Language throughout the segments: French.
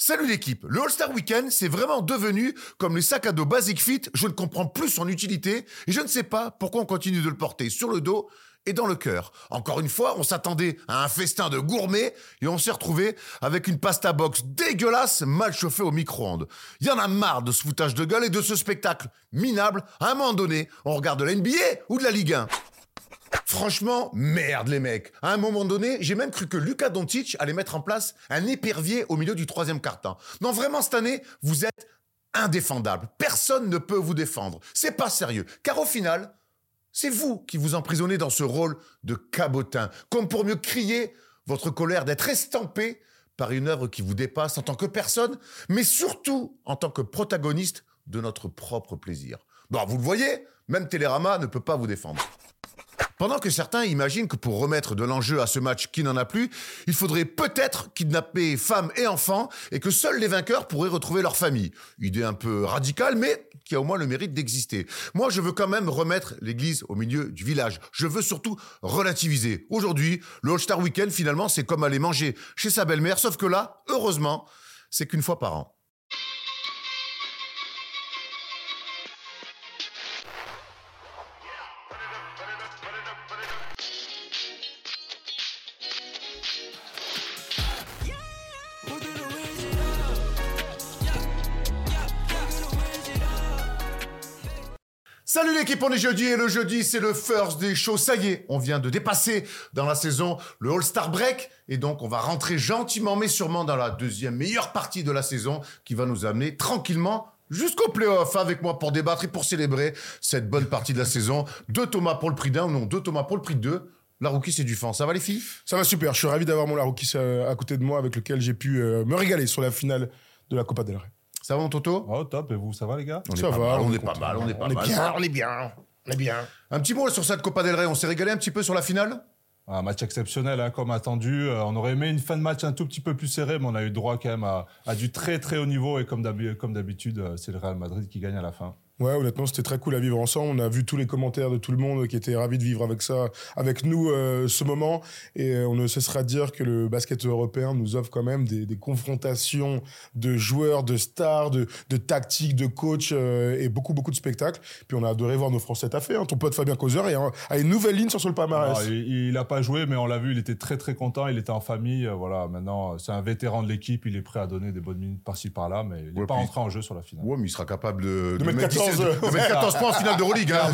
Salut l'équipe, le All-Star Weekend, c'est vraiment devenu comme les sacs à dos Basic Fit, je ne comprends plus son utilité et je ne sais pas pourquoi on continue de le porter sur le dos et dans le cœur. Encore une fois, on s'attendait à un festin de gourmet et on s'est retrouvé avec une pasta box dégueulasse mal chauffée au micro-ondes. Il y en a marre de ce foutage de gueule et de ce spectacle minable. À un moment donné, on regarde de la NBA ou de la Ligue 1. Franchement, merde les mecs. À un moment donné, j'ai même cru que Luka Doncic allait mettre en place un épervier au milieu du troisième quart-temps. Non, vraiment, cette année, vous êtes indéfendable. Personne ne peut vous défendre. C'est pas sérieux. Car au final, c'est vous qui vous emprisonnez dans ce rôle de cabotin, comme pour mieux crier votre colère d'être estampé par une œuvre qui vous dépasse en tant que personne, mais surtout en tant que protagoniste de notre propre plaisir. Bon, vous le voyez, même Télérama ne peut pas vous défendre. Pendant que certains imaginent que pour remettre de l'enjeu à ce match qui n'en a plus, il faudrait peut-être kidnapper femmes et enfants et que seuls les vainqueurs pourraient retrouver leur famille. Idée un peu radicale, mais qui a au moins le mérite d'exister. Moi, je veux quand même remettre l'église au milieu du village. Je veux surtout relativiser. Aujourd'hui, le All-Star Weekend, finalement, c'est comme aller manger chez sa belle-mère, sauf que là, heureusement, c'est qu'une fois par an. Salut l'équipe, on est jeudi et le jeudi c'est le first des shows. Ça y est, on vient de dépasser dans la saison le All-Star Break et donc on va rentrer gentiment mais sûrement dans la deuxième meilleure partie de la saison qui va nous amener tranquillement jusqu'au playoff avec moi pour débattre et pour célébrer cette bonne partie de la saison. Deux Thomas pour le prix d'un non, deux Thomas pour le prix de deux. La rookie c'est du fan. Ça va les filles? Ça va super, je suis ravi d'avoir mon Larouki euh, à côté de moi avec lequel j'ai pu euh, me régaler sur la finale de la Copa del Rey. Ça va mon Toto? Oh, top. Et vous, ça va, les gars? On Ça va, mal, on on est pas mal, on est pas On est mal. bien, on est bien, on est bien. Un petit mot sur cette Copa del Rey, on s'est régalé un petit peu sur la finale? Un match exceptionnel, hein, comme attendu. Euh, on aurait aimé une fin de match un tout petit peu plus serrée, mais on a eu droit quand même à, à du très très haut niveau. Et comme d'habitude, euh, c'est le Real Madrid qui gagne à la fin. Ouais, honnêtement, c'était très cool à vivre ensemble. On a vu tous les commentaires de tout le monde qui étaient ravis de vivre avec ça, avec nous, euh, ce moment. Et euh, on ne cessera de dire que le basket européen nous offre quand même des, des confrontations de joueurs, de stars, de, de tactiques, de coachs euh, et beaucoup, beaucoup de spectacles. Puis on a adoré voir nos Français taffer. Hein. Ton pote Fabien un- a une nouvelle ligne sur le palmarès. Il n'a pas joué, mais on l'a vu, il était très très content. Il était en famille. euh, voilà, maintenant, euh, c'est un vétéran de l'équipe. Il est prêt à donner des bonnes minutes par-ci par-là, mais il n'est Ouais, pas puis- rentré en jeu sur la finale. Ouais, mais il sera capable de, De mettre 14, 17 de- de mettre 14 points en finale de Euroleague. hein.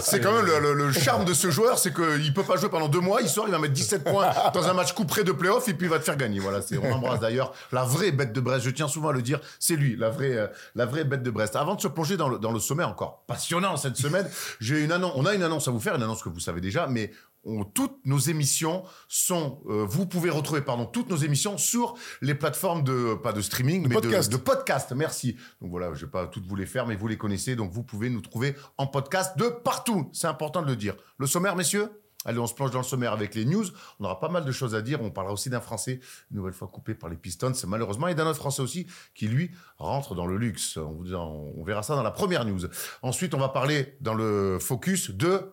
C'est- quand même le, le- le charme de ce joueur, c'est qu'il peut pas jouer pendant deux mois, il sort, il va mettre 17 points dans un match couperé de playoff et puis il va te faire gagner. Voilà, c'est, on embrasse d'ailleurs la vraie bête de Brest. Je tiens souvent à le dire, c'est lui, la vraie, euh, la vraie bête de Brest. Avant de se plonger dans le, dans le sommet encore passionnant cette semaine, j'ai une annonce, on a une annonce à vous faire, une annonce que vous savez déjà, mais on- toutes nos émissions sont, euh, vous pouvez retrouver, pardon, toutes nos émissions sur les plateformes de, pas de streaming, mais de- podcast. de podcast. Merci. Donc voilà, je vais pas toutes vous les faire, mais vous les connaissez, donc vous pouvez nous trouver en podcast de partout. C'est important de le dire. Le sommaire, messieurs? Allez, on se plonge dans le sommaire avec les news. On aura pas mal de choses à dire. On parlera aussi d'un Français, une nouvelle fois coupé par les Pistons, malheureusement, et d'un autre Français aussi, qui lui rentre dans le luxe. On verra ça dans la première news. Ensuite, on va parler dans le focus de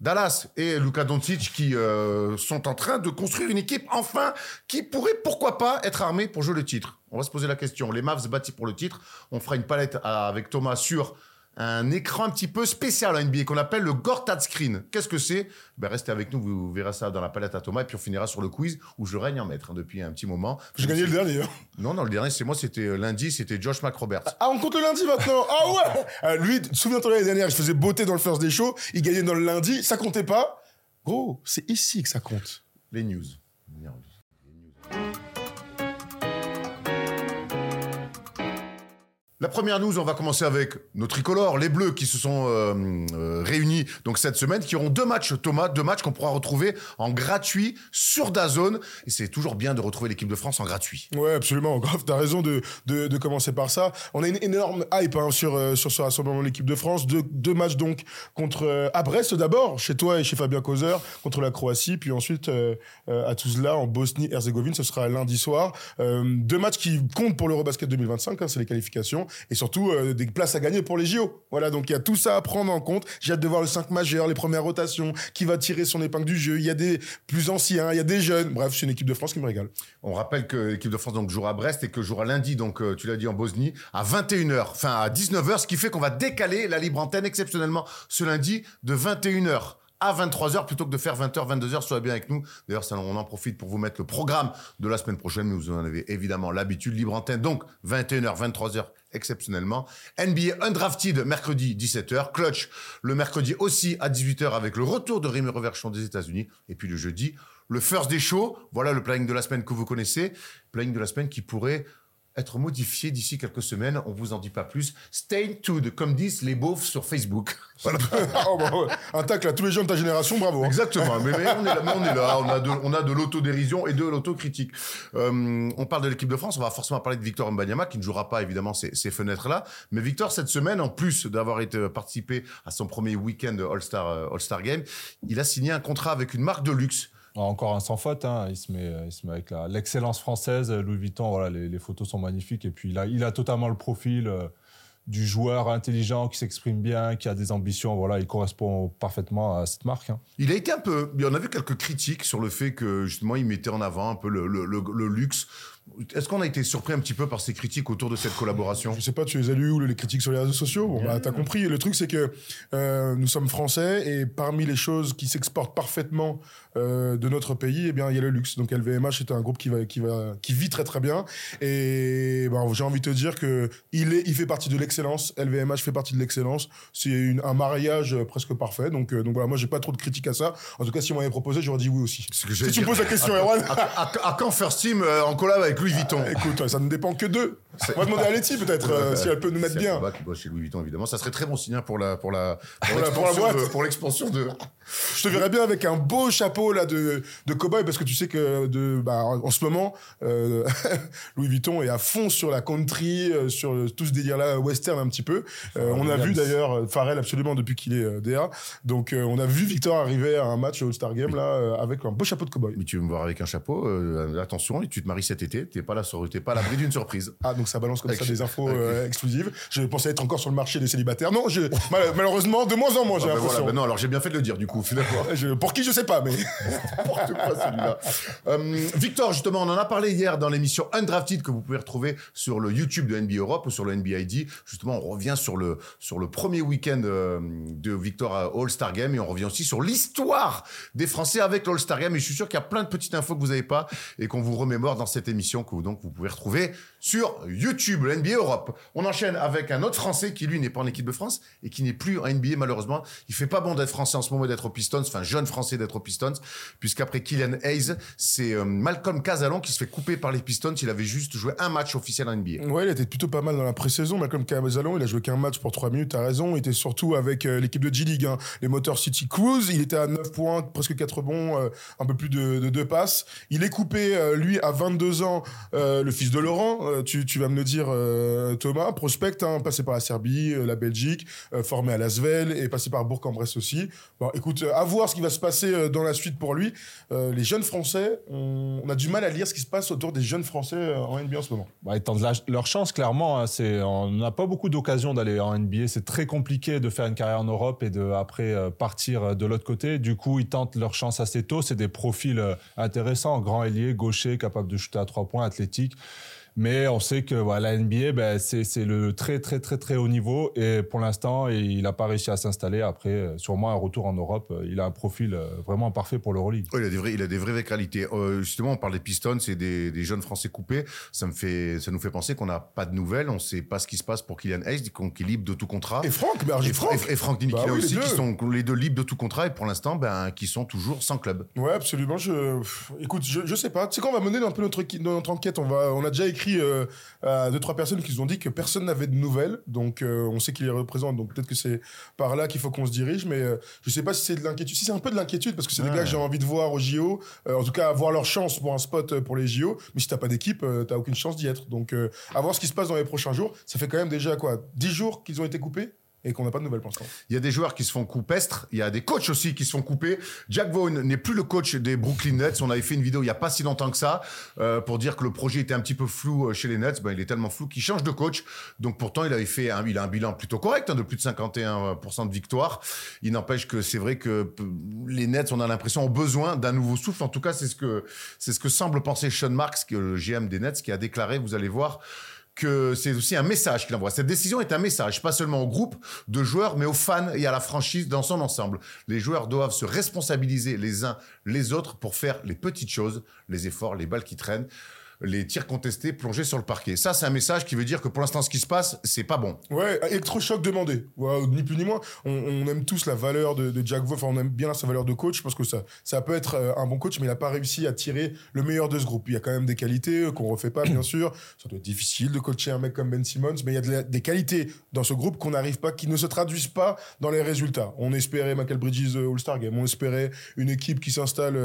Dallas et Luka Doncic qui euh, sont en train de construire une équipe enfin qui pourrait pourquoi pas être armée pour jouer le titre. On va se poser la question. Les Mavs bâtis pour le titre. On fera une palette à- avec Thomas sur un écran un petit peu spécial à NBA qu'on appelle le Gortat Screen. Qu'est-ce que c'est? Ben Restez avec nous, vous verrez ça dans la palette à Thomas et puis on finira sur le quiz où je règne en maître hein, depuis un petit moment. J'ai gagné le dernier. hein. Non, non, le dernier c'est moi, c'était euh, lundi, c'était Josh McRoberts. Ah, on compte le lundi maintenant Ah ouais Euh, Lui, souviens-toi l'année dernière, je faisais beauté dans le first des shows, il gagnait dans le lundi, ça comptait pas. Gros, c'est ici que ça compte. Les news. La première news, on va commencer avec nos tricolores, les Bleus qui se sont euh, euh, réunis donc cette semaine, qui auront deux matchs, Thomas, deux matchs qu'on pourra retrouver en gratuit sur Dazone. Et c'est toujours bien de retrouver l'équipe de France en gratuit. Ouais, absolument. Grave, t'as raison de, de, commencer par ça. On a une énorme hype hein, sur, euh, sur ce rassemblement de l'équipe de France. Deux, deux matchs donc contre à Brest d'abord, chez toi et chez Fabien Causeur, contre la Croatie, puis ensuite à Tuzla en Bosnie-Herzégovine. Ce sera lundi soir. Deux matchs qui comptent pour l'Eurobasket 2025, hein, c'est les qualifications, et surtout euh, des places à gagner pour les JO. Voilà, donc il y a tout ça à prendre en compte. J'ai hâte de voir le 5 majeur, les premières rotations, qui va tirer son épingle du jeu. Il y a des plus anciens, il y a des jeunes. Bref, c'est une équipe de France qui me régale. On rappelle que l'équipe de France donc jouera à Brest et que jouera lundi, donc euh, tu l'as dit en Bosnie, à 21h, enfin à 19h, ce qui fait qu'on va décaler la libre antenne exceptionnellement ce lundi de 21h à 23h plutôt que de faire 20h, 22h, soyez bien avec nous. D'ailleurs, on en profite pour vous mettre le programme de la semaine prochaine, mais vous en avez évidemment l'habitude, libre antenne, donc 21h, 23h exceptionnellement. NBA Undrafted, mercredi 17h. Clutch, le mercredi aussi à 18h avec le retour de Rémi Reverchon des États-Unis. Et puis le jeudi, le First Day Show. Voilà le planning de la semaine que vous connaissez. Planning de la semaine qui pourrait être modifié d'ici quelques semaines. On vous en dit pas plus. Stay tuned, comme disent les beaufs sur Facebook. Voilà. Oh, bah ouais. Un tacle à tous les gens de ta génération, bravo. hein. Exactement. Mais, mais on est là, mais on est là. On a de, on a de l'autodérision et de l'autocritique. Euh, on parle de l'équipe de France. On va forcément parler de Victor Mbanyama qui ne jouera pas évidemment ces, ces fenêtres-là. Mais Victor cette semaine, en plus d'avoir été participé à son premier week-end All-Star euh, All-Star Game, il a signé un contrat avec une marque de luxe. Encore un sans faute, hein. il, se met, il se met avec l'excellence française, Louis Vuitton, voilà, les, photos sont magnifiques. Et puis il a, totalement le profil euh, du joueur intelligent qui s'exprime bien, qui a des ambitions. Voilà, il correspond parfaitement à cette marque. hein. Il a été un peu. En a vu quelques critiques sur le fait que justement il mettait en avant un peu le luxe. Est-ce qu'on a été surpris un petit peu par ces critiques autour de cette collaboration? Je sais pas, tu les as lus ou les critiques sur les réseaux sociaux? Bon, bah, t'as compris. Le truc, c'est que euh, nous sommes français et parmi les choses qui s'exportent parfaitement euh, de notre pays, eh bien, il y a le luxe. Donc, LVMH est un groupe qui va, qui va, qui vit très très bien. Et ben, j'ai envie de te dire que il est, il fait partie de l'excellence. LVMH fait partie de l'excellence. C'est une- un mariage euh, presque parfait. Donc, euh, donc voilà, moi, j'ai pas trop de critiques à ça. En tout cas, si on m'avait proposé, j'aurais dit oui aussi. Que Si tu me dire. poses la question, Erwan. à, à- à quand First Team euh, en collab avec Louis Vuitton Écoute, ça ne dépend que d'eux. On va demander à Letty peut-être euh, si elle peut nous mettre C'est bien. Alba qui bosse chez Louis Vuitton évidemment. Ça serait très bon signe hein, pour la pour la pour, la- pour la l'expansion boîte. de- pour l'expansion de. Je te verrais bien avec un beau chapeau là de de cowboy parce que tu sais que de bah, en ce moment euh, Louis Vuitton est à fond sur la country, euh, sur le- tout ce délire là western un petit peu. Euh, on a vu d'ailleurs Pharrell absolument depuis qu'il est euh, DA. Donc euh, on a vu Victor arriver à un match All Star Game là euh, avec un beau chapeau de cowboy. Mais tu veux me voir avec un chapeau euh, Attention, tu te maries cet été. T'es pas là sur, t'es pas à l'abri d'une surprise. Ah donc ça balance comme ça des infos euh, exclusives. Je pensais être encore sur le marché des célibataires. Non, je, mal- malheureusement de moins en moins j'ai Ah, ben voilà, ben non, alors j'ai bien fait de le dire du coup finalement. Je- pour qui je sais pas mais N'importe quoi celui-là. Euh, Victor, justement, on en a parlé hier dans l'émission Undrafted que vous pouvez retrouver sur le YouTube de NBA Europe ou sur le NBA ID. Justement, on revient sur le, sur le premier week-end euh, de Victor à All-Star Game et on revient aussi sur l'histoire des Français avec l'All-Star Game. Et je suis sûr qu'il y a plein de petites infos que vous n'avez pas et qu'on vous remémore dans cette émission que vous, donc vous pouvez retrouver sur YouTube, le NBA Europe. On enchaîne avec un autre Français qui, lui, n'est pas en équipe de France et qui n'est plus en NBA, malheureusement. Il fait pas bon d'être Français en ce moment d'être aux Pistons, enfin, jeune Français d'être aux Pistons, puisqu'après Kylian Hayes, c'est euh, Malcolm Casalon qui se fait couper par les Pistons. Il avait juste joué un match officiel en NBA. Ouais, il était plutôt pas mal dans la pré-saison. Malcolm Cabezalon, il a joué qu'un match pour 3 minutes, t'as raison. Il était surtout avec euh, l'équipe de G-League, hein, les Motor City Cruise. Il était à 9 points, presque 4 bons, euh, un peu plus de, de 2 passes. Il est coupé, lui, à 22 ans, le fils de Laurent. Euh, tu, vas me le dire, euh, Thomas. Prospect, hein, passé par la Serbie, euh, la Belgique, euh, formé à Lasvel et passé par Bourg-en-Bresse aussi. Bon, écoute, à voir ce qui va se passer dans la suite pour lui. Les jeunes Français, on, a du mal à lire ce qui se passe autour des jeunes Français en NBA en ce moment. Bah, ils tentent leur chance, clairement. hein. On n'a pas beaucoup d'occasions d'aller en NBA. C'est très compliqué de faire une carrière en Europe et de après partir de l'autre côté. Du coup, ils tentent leur chance assez tôt. C'est des profils intéressants, grand ailier, gaucher, capable de shooter à trois points, athlétique. Mais on sait que voilà, la NBA, ben, c'est, le très très très très haut niveau. Et pour l'instant, il n'a pas réussi à s'installer. Après, euh, sûrement un retour en Europe. euh, Il a un profil euh, vraiment parfait pour l'Euroleague. Ouais, il a des vrais, il a des vraies qualités. Euh, justement, on parle des Pistons, c'est des, des jeunes Français coupés. Ça me fait, ça nous fait penser qu'on n'a pas de nouvelles. On sait pas ce qui se passe pour Kylian Hayes, qui est libre de tout contrat. Et Franck, j'ai Et, Franck. et- et Franck Bah oui, aussi, qui sont les deux libres de tout contrat et pour l'instant, ben, qui sont toujours sans club. Ouais, absolument. Je... Écoute, je, je sais pas. Tu sais quoi, on va mener un peu notre, notre enquête. On, va... on a déjà écrit écrit euh, à deux trois personnes qui nous ont dit que personne n'avait de nouvelles. Donc euh, on sait qu'il les représente. Donc peut-être que c'est par là qu'il faut qu'on se dirige. Mais euh, je sais pas si c'est de l'inquiétude. Si c'est un peu de l'inquiétude parce que c'est des gars que j'ai envie de voir au JO. euh, en tout cas avoir leur chance pour un spot pour les JO. Mais si t'as pas d'équipe, t'as aucune chance d'y être. Donc à voir ce qui se passe dans les prochains jours. Ça fait quand même déjà quoi 10 jours qu'ils ont été coupés? Et qu'on n'a pas de nouvelles pour. Il y a des joueurs qui se font couper estre, il y a des coachs aussi qui se font couper. Jack Vaughn n'est plus le coach des Brooklyn Nets. On avait fait une vidéo il n'y a pas si longtemps que ça euh, pour dire que le projet était un petit peu flou euh, chez les Nets. Ben, il est tellement flou qu'il change de coach. Donc pourtant, il avait fait un, il a un bilan plutôt correct, hein, de plus de 51% de victoire. Il n'empêche que c'est vrai que les Nets, on a l'impression, ont besoin d'un nouveau souffle. En tout cas, c'est ce que c'est ce que semble penser Sean Marks, le GM des Nets, qui a déclaré, vous allez voir c'est aussi un message qu'il envoie. Cette décision est un message, pas seulement au groupe de joueurs, mais aux fans et à la franchise dans son ensemble. Les joueurs doivent se responsabiliser les uns les autres pour faire les petites choses, les efforts, les balles qui traînent, les tirs contestés, plonger sur le parquet. Ça, c'est un message qui veut dire que pour l'instant, ce qui se passe, c'est pas bon. Ouais, électrochoc demandé. Ni plus ni moins. On, aime tous la valeur de, Jack Vaughn. Enfin, on aime bien sa valeur de coach. Je pense que ça, ça peut être euh, un bon coach, mais il n'a pas réussi à tirer le meilleur de ce groupe. Il y a quand même des qualités euh, qu'on refait pas, bien sûr. Ça doit être difficile de coacher un mec comme Ben Simmons, mais il y a des qualités dans ce groupe qu'on n'arrive pas, qui ne se traduisent pas dans les résultats. On espérait Michael Bridges euh, All-Star Game. On espérait une équipe qui s'installe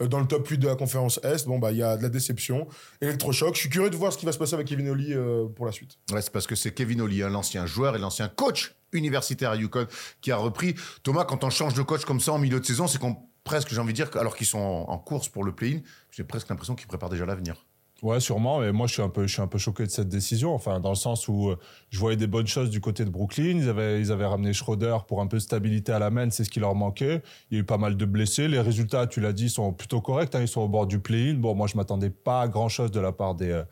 dans le top 8 de la conférence Est. Bon, bah, il y a de la déception. Électrochoc. Je suis curieux de voir ce qui va se passer avec Kevin Oli euh, pour la suite. C'est parce que c'est Kevin Oli, hein, l'ancien joueur et l'ancien coach universitaire à Yukon, qui a repris. Thomas, quand on change de coach comme ça en milieu de saison, c'est qu'on presque, j'ai envie de dire, alors qu'ils sont en, en course pour le play-in, j'ai presque l'impression qu'ils préparent déjà l'avenir. Ouais, sûrement. Mais moi, je suis un peu, je suis un peu choqué de cette décision. Enfin, dans le sens où euh, je voyais des bonnes choses du côté de Brooklyn. Ils avaient, ils avaient ramené Schroeder pour un peu de stabilité à la main. C'est ce qui leur manquait. Il y a eu pas mal de blessés. Les résultats, tu l'as dit, sont plutôt corrects. hein. Ils sont au bord du play-in. Bon, moi, je m'attendais pas à grand chose de la part des, euh,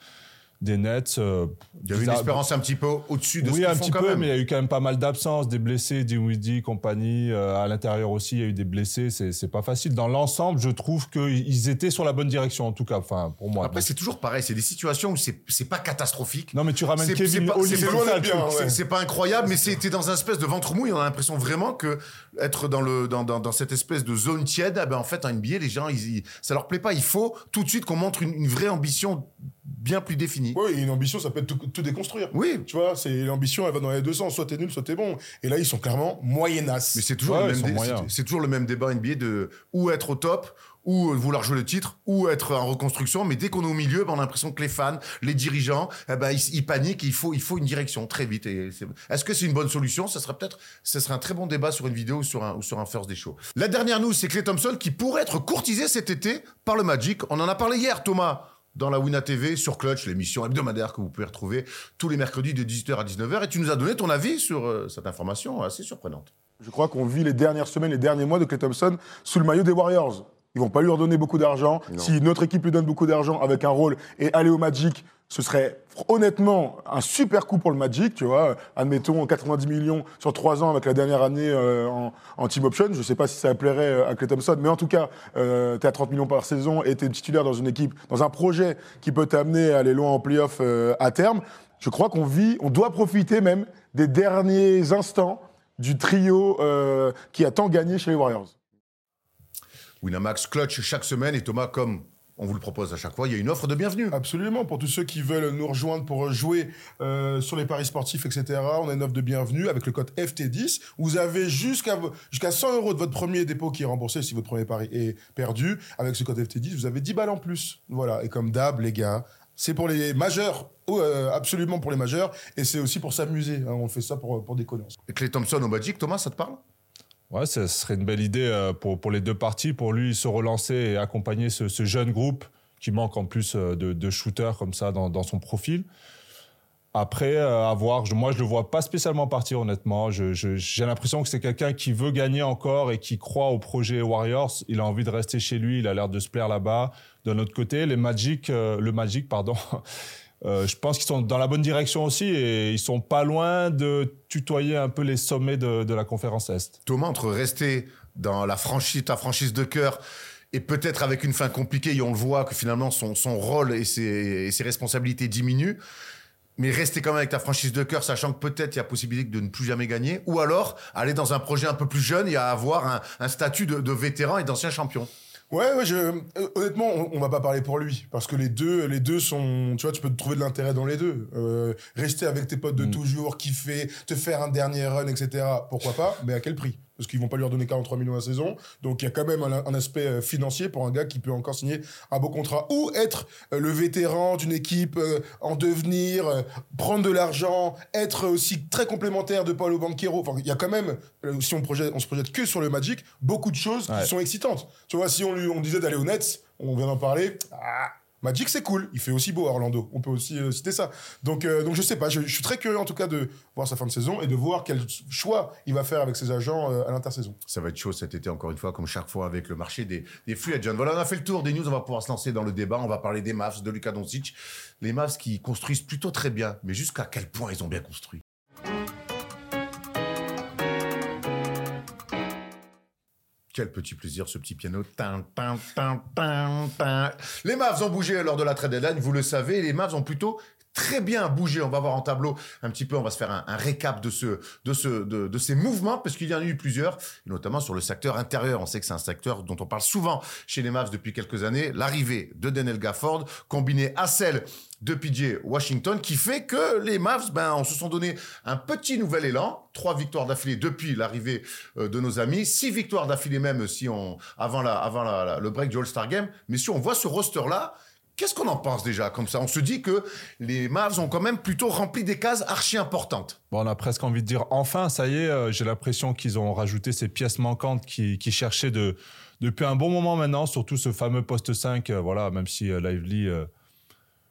des Nets. Euh, Il y avait une bizarre- espérance un petit peu au-dessus de ce oui, qu'ils un font petit quand peu, même. mais il y a eu quand même pas mal d'absences, des blessés, Dinwiddie, compagnie. euh, à l'intérieur aussi, il y a eu des blessés. C'est pas facile. Dans l'ensemble, je trouve qu'ils étaient sur la bonne direction, en tout cas, enfin, pour moi. Après, c'est toujours pareil. C'est des situations où c'est pas catastrophique. non, mais tu ramènes c'est Kevin pas- c'est. C'est pas incroyable, mais c'était dans un espèce de ventre mouille. On a l'impression vraiment que être dans le dans, dans, dans cette espèce de zone tiède, ah ben en fait en NBA, les gens, ils- ça leur plaît pas. Il faut tout de suite qu'on montre une, une vraie ambition bien plus définie. Oui, et une ambition, ça peut être tout, tout déconstruire. Oui, Tu vois, c'est l'ambition, elle va dans les deux sens. Soit t'es nul, soit t'es bon. Et là, ils sont clairement moyennas. mais c'est toujours Ouais, le même sont dé- moyens. c'est- c'est toujours le même débat NBA de ou être au top ou vouloir jouer le titre, ou être en reconstruction. Mais dès qu'on est au milieu, ben, on a l'impression que les fans, les dirigeants, eh ben, ils, ils paniquent. Il faut, il faut une direction très vite. Et c'est- Est-ce que c'est une bonne solution? Ça serait peut-être, ce serait un très bon débat sur une vidéo ou sur un, ou sur un first des shows. La dernière news, c'est Clay Thompson qui pourrait être courtisé cet été par le Magic. On en a parlé hier, Thomas. Dans la Wina TV, sur Clutch, l'émission hebdomadaire que vous pouvez retrouver tous les mercredis de 18h à 19h. Et tu nous as donné ton avis sur euh, cette information assez surprenante. Je crois qu'on vit les dernières semaines, les derniers mois de Clay Thompson sous le maillot des Warriors. Ils vont pas lui redonner beaucoup d'argent. Si notre équipe lui donne beaucoup d'argent avec un rôle et aller au Magic, ce serait honnêtement un super coup pour le Magic, tu vois. Admettons 90 millions sur trois ans avec la dernière année euh, en, team option. Je sais pas si ça plairait euh, à Clay Thompson, mais en tout cas, euh, tu à 30 millions par saison et tu es titulaire dans une équipe, dans un projet qui peut t'amener à aller loin en playoff à terme. Je crois qu'on vit, on doit profiter même des derniers instants du trio qui a tant gagné chez les Warriors. Winamax Clutch chaque semaine. Et Thomas, comme on vous le propose à chaque fois, il y a une offre de bienvenue. Absolument, pour tous ceux qui veulent nous rejoindre pour jouer euh, sur les paris sportifs, etc., on a une offre de bienvenue avec le code FT10. Vous avez jusqu'à jusqu'à 100 euros de votre premier dépôt qui est remboursé si votre premier pari est perdu. Avec ce code FT10, vous avez 10 balles en plus. Voilà, et comme d'hab, les gars, c'est pour les majeurs, euh, absolument pour les majeurs, et c'est aussi pour s'amuser. hein. on fait ça pour, pour déconner. Et Clay Thompson au Magic, Thomas, ça te parle? Ouais, ce serait une belle idée euh, pour, pour les deux parties, pour lui se relancer et accompagner ce, jeune groupe qui manque en plus euh, de, de shooters comme ça dans, son profil. Après, euh, à voir, moi je le vois pas spécialement partir honnêtement. J'ai l'impression que c'est quelqu'un qui veut gagner encore et qui croit au projet Warriors. Il a envie de rester chez lui, il a l'air de se plaire là-bas. D'un autre côté, les Magic, le Magic, pardon, euh, je pense qu'ils sont dans la bonne direction aussi et ils sont pas loin de tutoyer un peu les sommets de, la conférence Est. Thomas, entre rester dans la franchise, ta franchise de cœur et peut-être avec une fin compliquée, et on le voit que finalement son, rôle et ses, responsabilités diminuent, mais rester quand même avec ta franchise de cœur, sachant que peut-être il y a possibilité de ne plus jamais gagner, ou alors aller dans un projet un peu plus jeune et à avoir un, statut de vétéran et d'ancien champion. Ouais, ouais, je, euh, honnêtement, on, on va pas parler pour lui parce que les deux, les deux sont, tu vois, tu peux te trouver de l'intérêt dans les deux. Euh, rester avec tes potes de Mm. toujours, kiffer, te faire un dernier run, etc. Pourquoi pas Mais à quel prix? Parce qu'ils vont pas lui redonner 43 millions à saison. Donc il y a quand même un, un aspect euh, financier pour un gars qui peut encore signer un beau contrat ou être euh, le vétéran d'une équipe euh, en devenir, prendre de l'argent, être aussi très complémentaire de Paulo Banquero. Enfin, il y a quand même, si on, projette, on se projette que sur le Magic, beaucoup de choses Ouais. qui sont excitantes. Tu vois, si on lui on disait d'aller aux Nets, on vient d'en parler. Ah, Magic c'est cool, il fait aussi beau à Orlando. On peut aussi euh, citer ça. Donc euh, donc je sais pas, je, suis très curieux en tout cas de voir sa fin de saison et de voir quel choix il va faire avec ses agents euh, à l'intersaison. Ça va être chaud cet été, encore une fois, comme chaque fois avec le marché des, des free agents. Voilà, on a fait le tour des news, on va pouvoir se lancer dans le débat. On va parler des Mavs, de Luka Doncic. Les Mavs qui construisent plutôt très bien, mais jusqu'à quel point ils ont bien construit? Quel petit plaisir ce petit piano. Les Mavs ont bougé lors de la trade deadline, vous le savez. Les Mavs ont plutôt très bien bougé. On va voir en tableau un petit peu, on va se faire un, récap de, ce, de, ce, de ces mouvements, parce qu'il y en a eu plusieurs, notamment sur le secteur intérieur. On sait que c'est un secteur dont on parle souvent chez les Mavs depuis quelques années. L'arrivée de Daniel Gafford, combinée à celle de PJ Washington, qui fait que les Mavs, ben, on se sont donné un petit nouvel élan. Trois victoires d'affilée depuis l'arrivée euh, de nos amis. Six victoires d'affilée même si on, avant, la, avant la- la- le break du All-Star Game. Mais si on voit ce roster-là, Qu'est-ce qu'on en pense déjà comme ça? On se dit que les Mavs ont quand même plutôt rempli des cases archi importantes. Bon, on a presque envie de dire enfin, ça y est, euh, j'ai l'impression qu'ils ont rajouté ces pièces manquantes qui, cherchaient de, depuis un bon moment maintenant, surtout ce fameux poste 5, euh, voilà, même si euh, Lively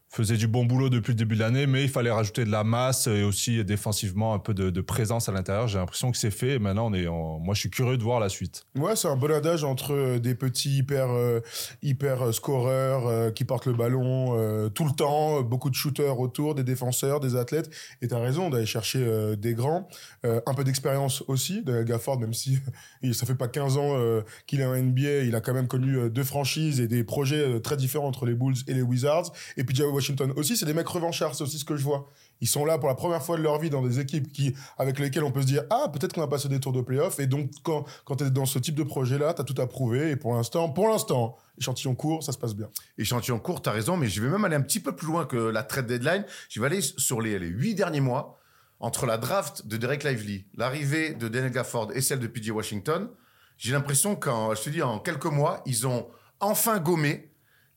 faisait du bon boulot depuis le début de l'année, mais il fallait rajouter de la masse et aussi défensivement un peu de, présence à l'intérieur. J'ai l'impression que c'est fait et maintenant, on est moi je suis curieux de voir la suite. Ouais, c'est un bon adage entre euh, des petits hyper euh, hyper euh, scoreurs qui portent le ballon tout le temps, beaucoup de shooters autour, des défenseurs, des athlètes. Et t'as raison d'aller chercher des grands, un peu d'expérience aussi. Gafford, même si ça fait pas 15 ans qu'il est en NBA, il a quand même connu deux franchises et des projets très différents entre les Bulls et les Wizards. Et puis Washington aussi, c'est des mecs revanchards, c'est aussi ce que je vois. Ils sont là pour la première fois de leur vie dans des équipes qui, avec lesquelles on peut se dire ah peut-être qu'on a passé des tours de playoff et donc quand quand t'es dans ce type de projet là t'as tout à prouver et pour l'instant pour l'instant échantillon court ça se passe bien. Échantillon court, t'as raison, mais je vais même aller un petit peu plus loin que la trade deadline. Je vais aller sur les, les huit derniers mois, entre la draft de Derek Lively, l'arrivée de Daniel Gafford et celle de PJ Washington. J'ai l'impression qu'en, je te dis, en quelques mois, ils ont enfin gommé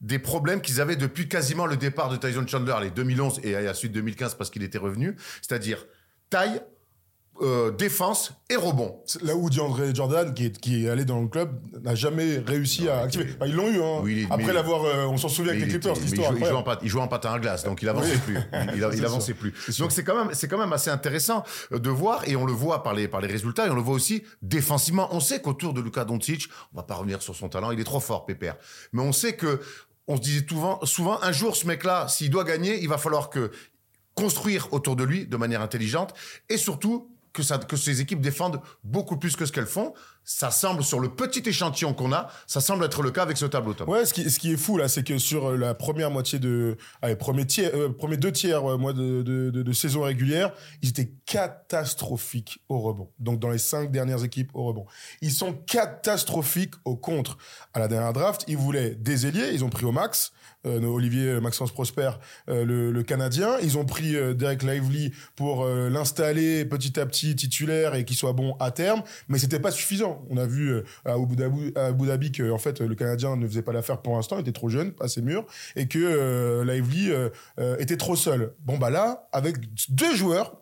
des problèmes qu'ils avaient depuis quasiment le départ de Tyson Chandler, les 2011 et à la suite 2015 parce qu'il était revenu. C'est-à-dire taille, euh, défense et rebond. Là où DeAndre Jordan qui est qui est allé dans le club n'a jamais réussi à activer. Enfin, ils l'ont eu hein. Oui, est- Après l'avoir euh, on s'en souvient avec les Clippers mais il histoire. joue- il, joue en patin à glace, donc il avançait plus. Il, il avançait plus. Donc c'est quand même, c'est quand même assez intéressant euh, de voir et on le voit par les par les résultats et on le voit aussi défensivement. On sait qu'autour de Luka Doncic, on va pas revenir sur son talent, il est trop fort, Pépère. Mais on sait que on se disait souvent, souvent un jour ce mec-là, s'il doit gagner, il va falloir que construire autour de lui de manière intelligente et surtout que, ça, que ces équipes défendent beaucoup plus que ce qu'elles font. Ça semble, sur le petit échantillon qu'on a, ça semble être le cas avec ce tableau top. Ouais, ce qui, est fou là, c'est que sur euh, la première moitié de, allez, premier tiers, euh, premier deux tiers euh, de, saison régulière, ils étaient catastrophiques au rebond. Donc dans les cinq dernières équipes au rebond, ils sont catastrophiques au contre. À la dernière draft, ils voulaient des ailiers, ils ont pris au max. euh, Olivier Maxence Prosper, le, Canadien. Ils ont pris Derek Lively pour l'installer petit à petit titulaire et qu'il soit bon à terme, mais c'était pas suffisant. On a vu euh, à Abu Dhabi, que en fait le Canadien ne faisait pas l'affaire pour l'instant, était trop jeune, pas assez mûr, et que euh, Lively euh, euh, était trop seul. Bon bah là, avec deux joueurs.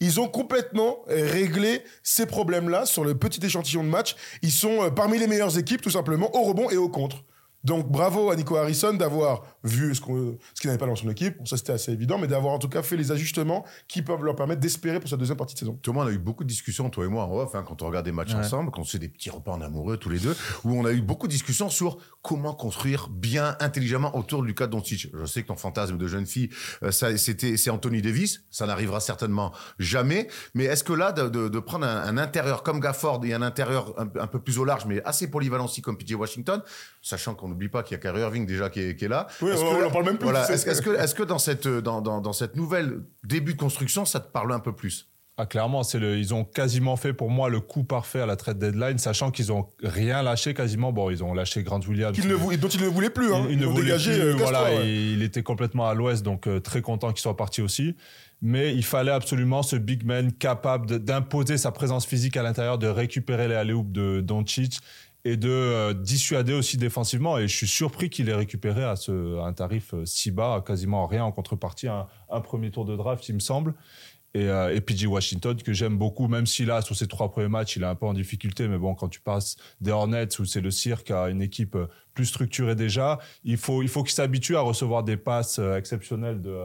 Ils ont complètement réglé ces problèmes-là sur le petit échantillon de match. Ils sont parmi les meilleures équipes, tout simplement, au rebond et au contre. Donc bravo à Nico Harrison d'avoir vu ce qu'on- ce qu'il n'avait pas dans son équipe, Bon, ça c'était assez évident, mais d'avoir en tout cas fait les ajustements qui peuvent leur permettre d'espérer pour sa deuxième partie de saison. Thomas, on a eu beaucoup de discussions, toi et moi, en off, hein, quand on regarde des matchs Ouais. ensemble, quand on se fait des petits repas en amoureux tous les deux, où on a eu beaucoup de discussions sur comment construire bien, intelligemment autour de Lucas Doncic. Je sais que ton fantasme de jeune fille, euh, ça, c'était, c'est Anthony Davis. Ça n'arrivera certainement jamais. Mais est-ce que là, de, de- de prendre un, un intérieur comme Gafford et un intérieur un, un peu plus au large, mais assez polyvalent aussi comme PJ Washington, sachant qu'on n'oublie pas qu'il y a Kyrie Irving déjà qui est, qui est là. Oui, Est-ce on- que on en parle même plus, Voilà. Est-ce, est-ce que, est-ce que dans cette, dans, dans, dans cette nouvelle début de construction, ça te parle un peu plus? Ah, clairement, c'est le, ils ont quasiment fait pour moi le coup parfait à la trade deadline, sachant qu'ils ont rien lâché quasiment. Bon, ils ont lâché Grant Williams. Qu'il ne vou- dont il ne voulait plus. Hein. il, il ne Ils voulait dégagé, plus, euh, voilà, ouais. il était complètement à l'ouest, donc euh, très content qu'il soit parti aussi. Mais il fallait absolument ce big man capable de- d'imposer sa présence physique à l'intérieur, de récupérer les alley de Doncic et de euh, dissuader aussi défensivement. Et je suis surpris qu'il ait récupéré à, ce, un tarif euh, si bas, quasiment rien en contrepartie, un, un premier tour de draft, il me semble. Et, euh, PG Washington, que j'aime beaucoup, même si là, sur ses trois premiers matchs, il est un peu en difficulté. Mais bon, quand tu passes des Hornets, où c'est le cirque, à une équipe euh, plus structurée déjà, il faut, il faut qu'il s'habitue à recevoir des passes exceptionnelles de...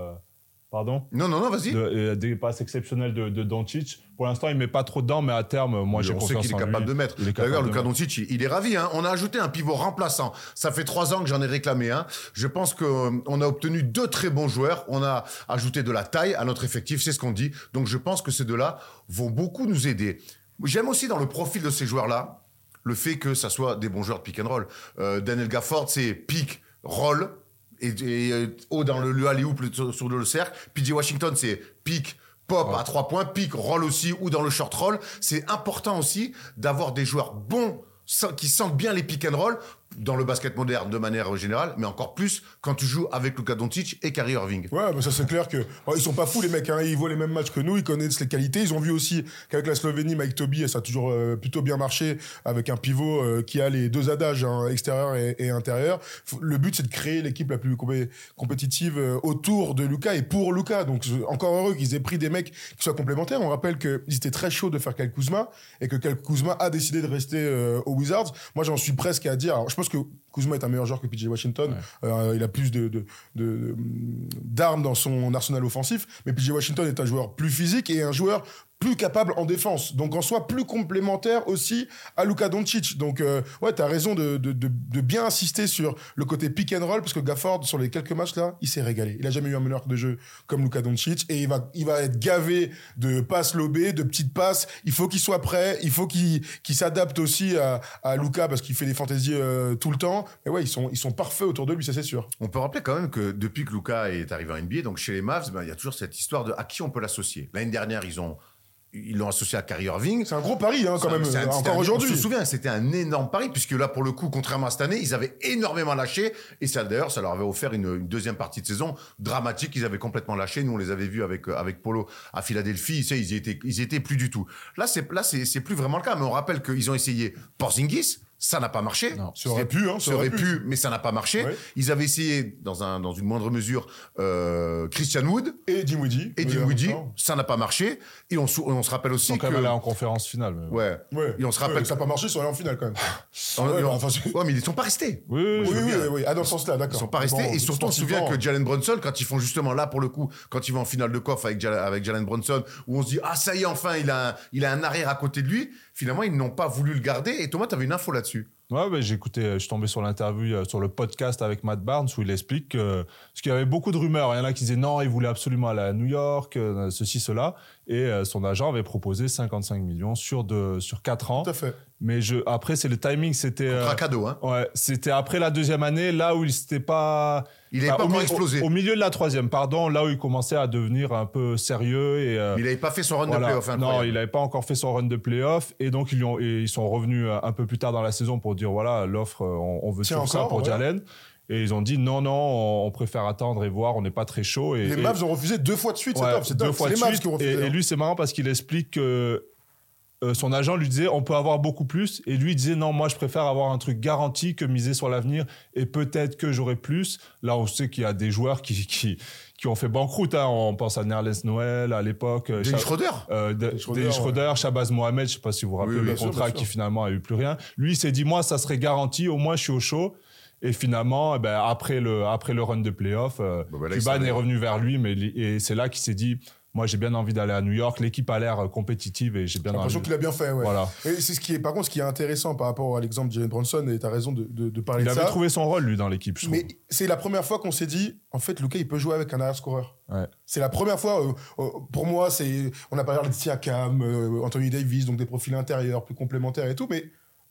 pardon? Non, non, non, vas-y. de, euh, des passes exceptionnelles de, de Doncic. Pour l'instant, il met pas trop dedans, mais à terme, moi, j'ai confiance qu'il est capable lui. de mettre. D'ailleurs, Luka. Doncic, il- il est ravi. Hein. On a ajouté un pivot remplaçant. Ça fait trois ans que j'en ai réclamé un. Je pense qu'on a obtenu deux très bons joueurs. On a ajouté de la taille à notre effectif, c'est ce qu'on dit. Donc je pense que ces deux-là vont beaucoup nous aider. J'aime aussi dans le profil de ces joueurs-là le fait que ça soit des bons joueurs de pick and roll. Euh, Daniel Gafford, c'est pick, roll, et, et, haut dans le, le alley-oop le- sur, sur le cercle. PJ Washington, c'est pick, pop à trois points, pick, roll aussi, ou dans le short roll. C'est important aussi d'avoir des joueurs bons qui sentent bien les pick and roll dans le basket moderne de manière générale, mais encore plus quand tu joues avec Luka Doncic et Kyrie Irving. Ouais, bah ça c'est clair que bon, ils sont pas fous les mecs. Hein. Ils voient les mêmes matchs que nous, ils connaissent les qualités. Ils ont vu aussi qu'avec la Slovénie, Mike Toby, ça a toujours euh, plutôt bien marché avec un pivot euh, qui a les deux adages hein, extérieur et, intérieur. Le but c'est de créer l'équipe la plus compé- compétitive euh, autour de Luca et pour Luca. Donc encore heureux qu'ils aient pris des mecs qui soient complémentaires. On rappelle qu'ils étaient très chauds de faire Kyle Kuzma et que Kyle Kuzma a décidé de rester aux Wizards. Moi j'en suis presque à dire. Alors, je pense que Kuzma est un meilleur joueur que PJ Washington. Euh, il a plus de- d'armes dans son arsenal offensif. Mais PJ Washington est un joueur plus physique et un joueur plus capable en défense. Donc en soi plus complémentaire aussi à Luka Doncic. Donc euh, ouais, t'as raison de, de, de, bien insister sur le côté pick and roll parce que Gafford sur les quelques matchs là, il s'est régalé. Il a jamais eu un meneur de jeu comme Luka Doncic et il va il va être gavé de passes lobées, de petites passes. Il faut qu'il soit prêt, il faut qu'il qu'il s'adapte aussi à, à Luka parce qu'il fait des fantaisies euh, tout le temps. Mais ouais, ils sont ils sont parfaits autour de lui, ça c'est sûr. On peut rappeler quand même que depuis que Luca est arrivé en NBA, donc chez les Mavs, ben, il y a toujours cette histoire de à qui on peut l'associer. L'année dernière, ils ont ils l'ont associé à Kyrie Irving. C'est un gros pari hein, quand même c'est un- encore aujourd'hui. On se souvient, c'était un énorme pari, puisque là, pour le coup, contrairement à cette année, ils avaient énormément lâché. Et ça, d'ailleurs, ça leur avait offert une, une deuxième partie de saison dramatique. Ils avaient complètement lâché. Nous, on les avait vus avec, euh, avec Polo à Philadelphie. Sais, ils y étaient, ils y étaient plus du tout. Là, c'est, là, c'est, c'est plus vraiment le cas. Mais on rappelle qu'ils ont essayé Porzingis. Ça n'a pas marché. Non. Ça aurait pu, hein, Ça aurait pu, mais ça n'a pas marché. Ouais. Ils avaient essayé, dans, un, dans une moindre mesure, euh, Christian Wood Et et en Dinwiddie. même temps. Ça n'a pas marché. Et on, sou- on se rappelle Ils aussi sont que... quand même allés en conférence finale. mais- Ouais. Ouais. Et on se rappelle Ouais, ça n'a pas marché, ils sont allés en finale quand même. Ouais, et bah, enfin, mais ils sont pas restés. Oui, oui, Oui, oui. Ah, dans ce sens-là, d'accord. Ils sont pas restés. Bon, et surtout, on se souvient que Jalen Brunson, quand ils font justement là, pour le coup, quand ils vont en finale de coff avec, Jal- avec Jalen Brunson, où on se dit, ah, ça y est, enfin, il a un, il a un arrière à côté de lui. Finalement, ils n'ont pas voulu le garder. Et Thomas, tu avais une info là-dessus. Ouais, ben, j'ai écouté, je suis tombé sur l'interview, euh, sur le podcast avec Matt Barnes où il explique que, parce qu'il y avait beaucoup de rumeurs. Il y en a qui disaient non, il voulait absolument aller à New York, euh, ceci, cela. Et euh, son agent avait proposé 55 millions sur, de, sur 4 ans. Tout à fait. Mais je, après, c'est le timing, c'était. euh, Contrat cadeau, hein. ouais, c'était après la deuxième année, là où il s'était pas. Il n'avait Enfin, pas au, explosé. au- au milieu de la troisième, pardon, là où il commençait à devenir un peu sérieux et. euh, Mais il n'avait pas fait son run voilà. de playoff Non, incroyable. il n'avait pas encore fait son run de playoff. Et donc, ils, lui ont- et ils sont revenus euh, un peu plus tard dans la saison pour dire voilà, l'offre, euh, on, on veut sur ça pour ouais. Jalen. Et ils ont dit non, non, on, on préfère attendre et voir, on n'est pas très chaud. Et, Les et- Mavs ont refusé deux fois de suite cette offre. C'est deux fois de les Mavs suite. qui ont refusé. Et, et hein. lui, c'est marrant parce qu'il explique que euh, son agent lui disait on peut avoir beaucoup plus. Et lui, disait non, moi, je préfère avoir un truc garanti que miser sur l'avenir. Et peut-être que j'aurai plus. Là, on sait qu'il y a des joueurs qui, qui, qui ont fait banqueroute. hein. On pense à Nerlens Noël à l'époque. euh, Dennis Schroeder. euh, de- Schroeder, ouais. Shabazz Mohamed, je sais pas si vous vous rappelez Oui, le sûr, contrat qui finalement a eu plus rien. Lui, il s'est dit moi, ça serait garanti. Au moins, je suis au chaud. Et finalement, eh ben, après, le, après le run de playoff, bah Cuban est- est revenu vers lui, mais et c'est là qu'il s'est dit moi, j'ai bien envie d'aller à New York. L'équipe a l'air euh, compétitive et j'ai bien l'impression qu'il a bien fait, ouais. Voilà. Et c'est ce qui est, par contre, ce qui est intéressant par rapport à l'exemple de Jalen Bronson, et tu as raison de, de, de parler Il de avait ça. trouvé son rôle, lui, dans l'équipe, je. Mais c'est la première fois qu'on s'est dit, en fait, Lucas, il peut jouer avec un arrière-scoreur. Ouais. C'est la première fois, euh, euh, pour moi, c'est, on a parlé de Siakam, euh, Anthony Davis, donc des profils intérieurs, plus complémentaires et tout, mais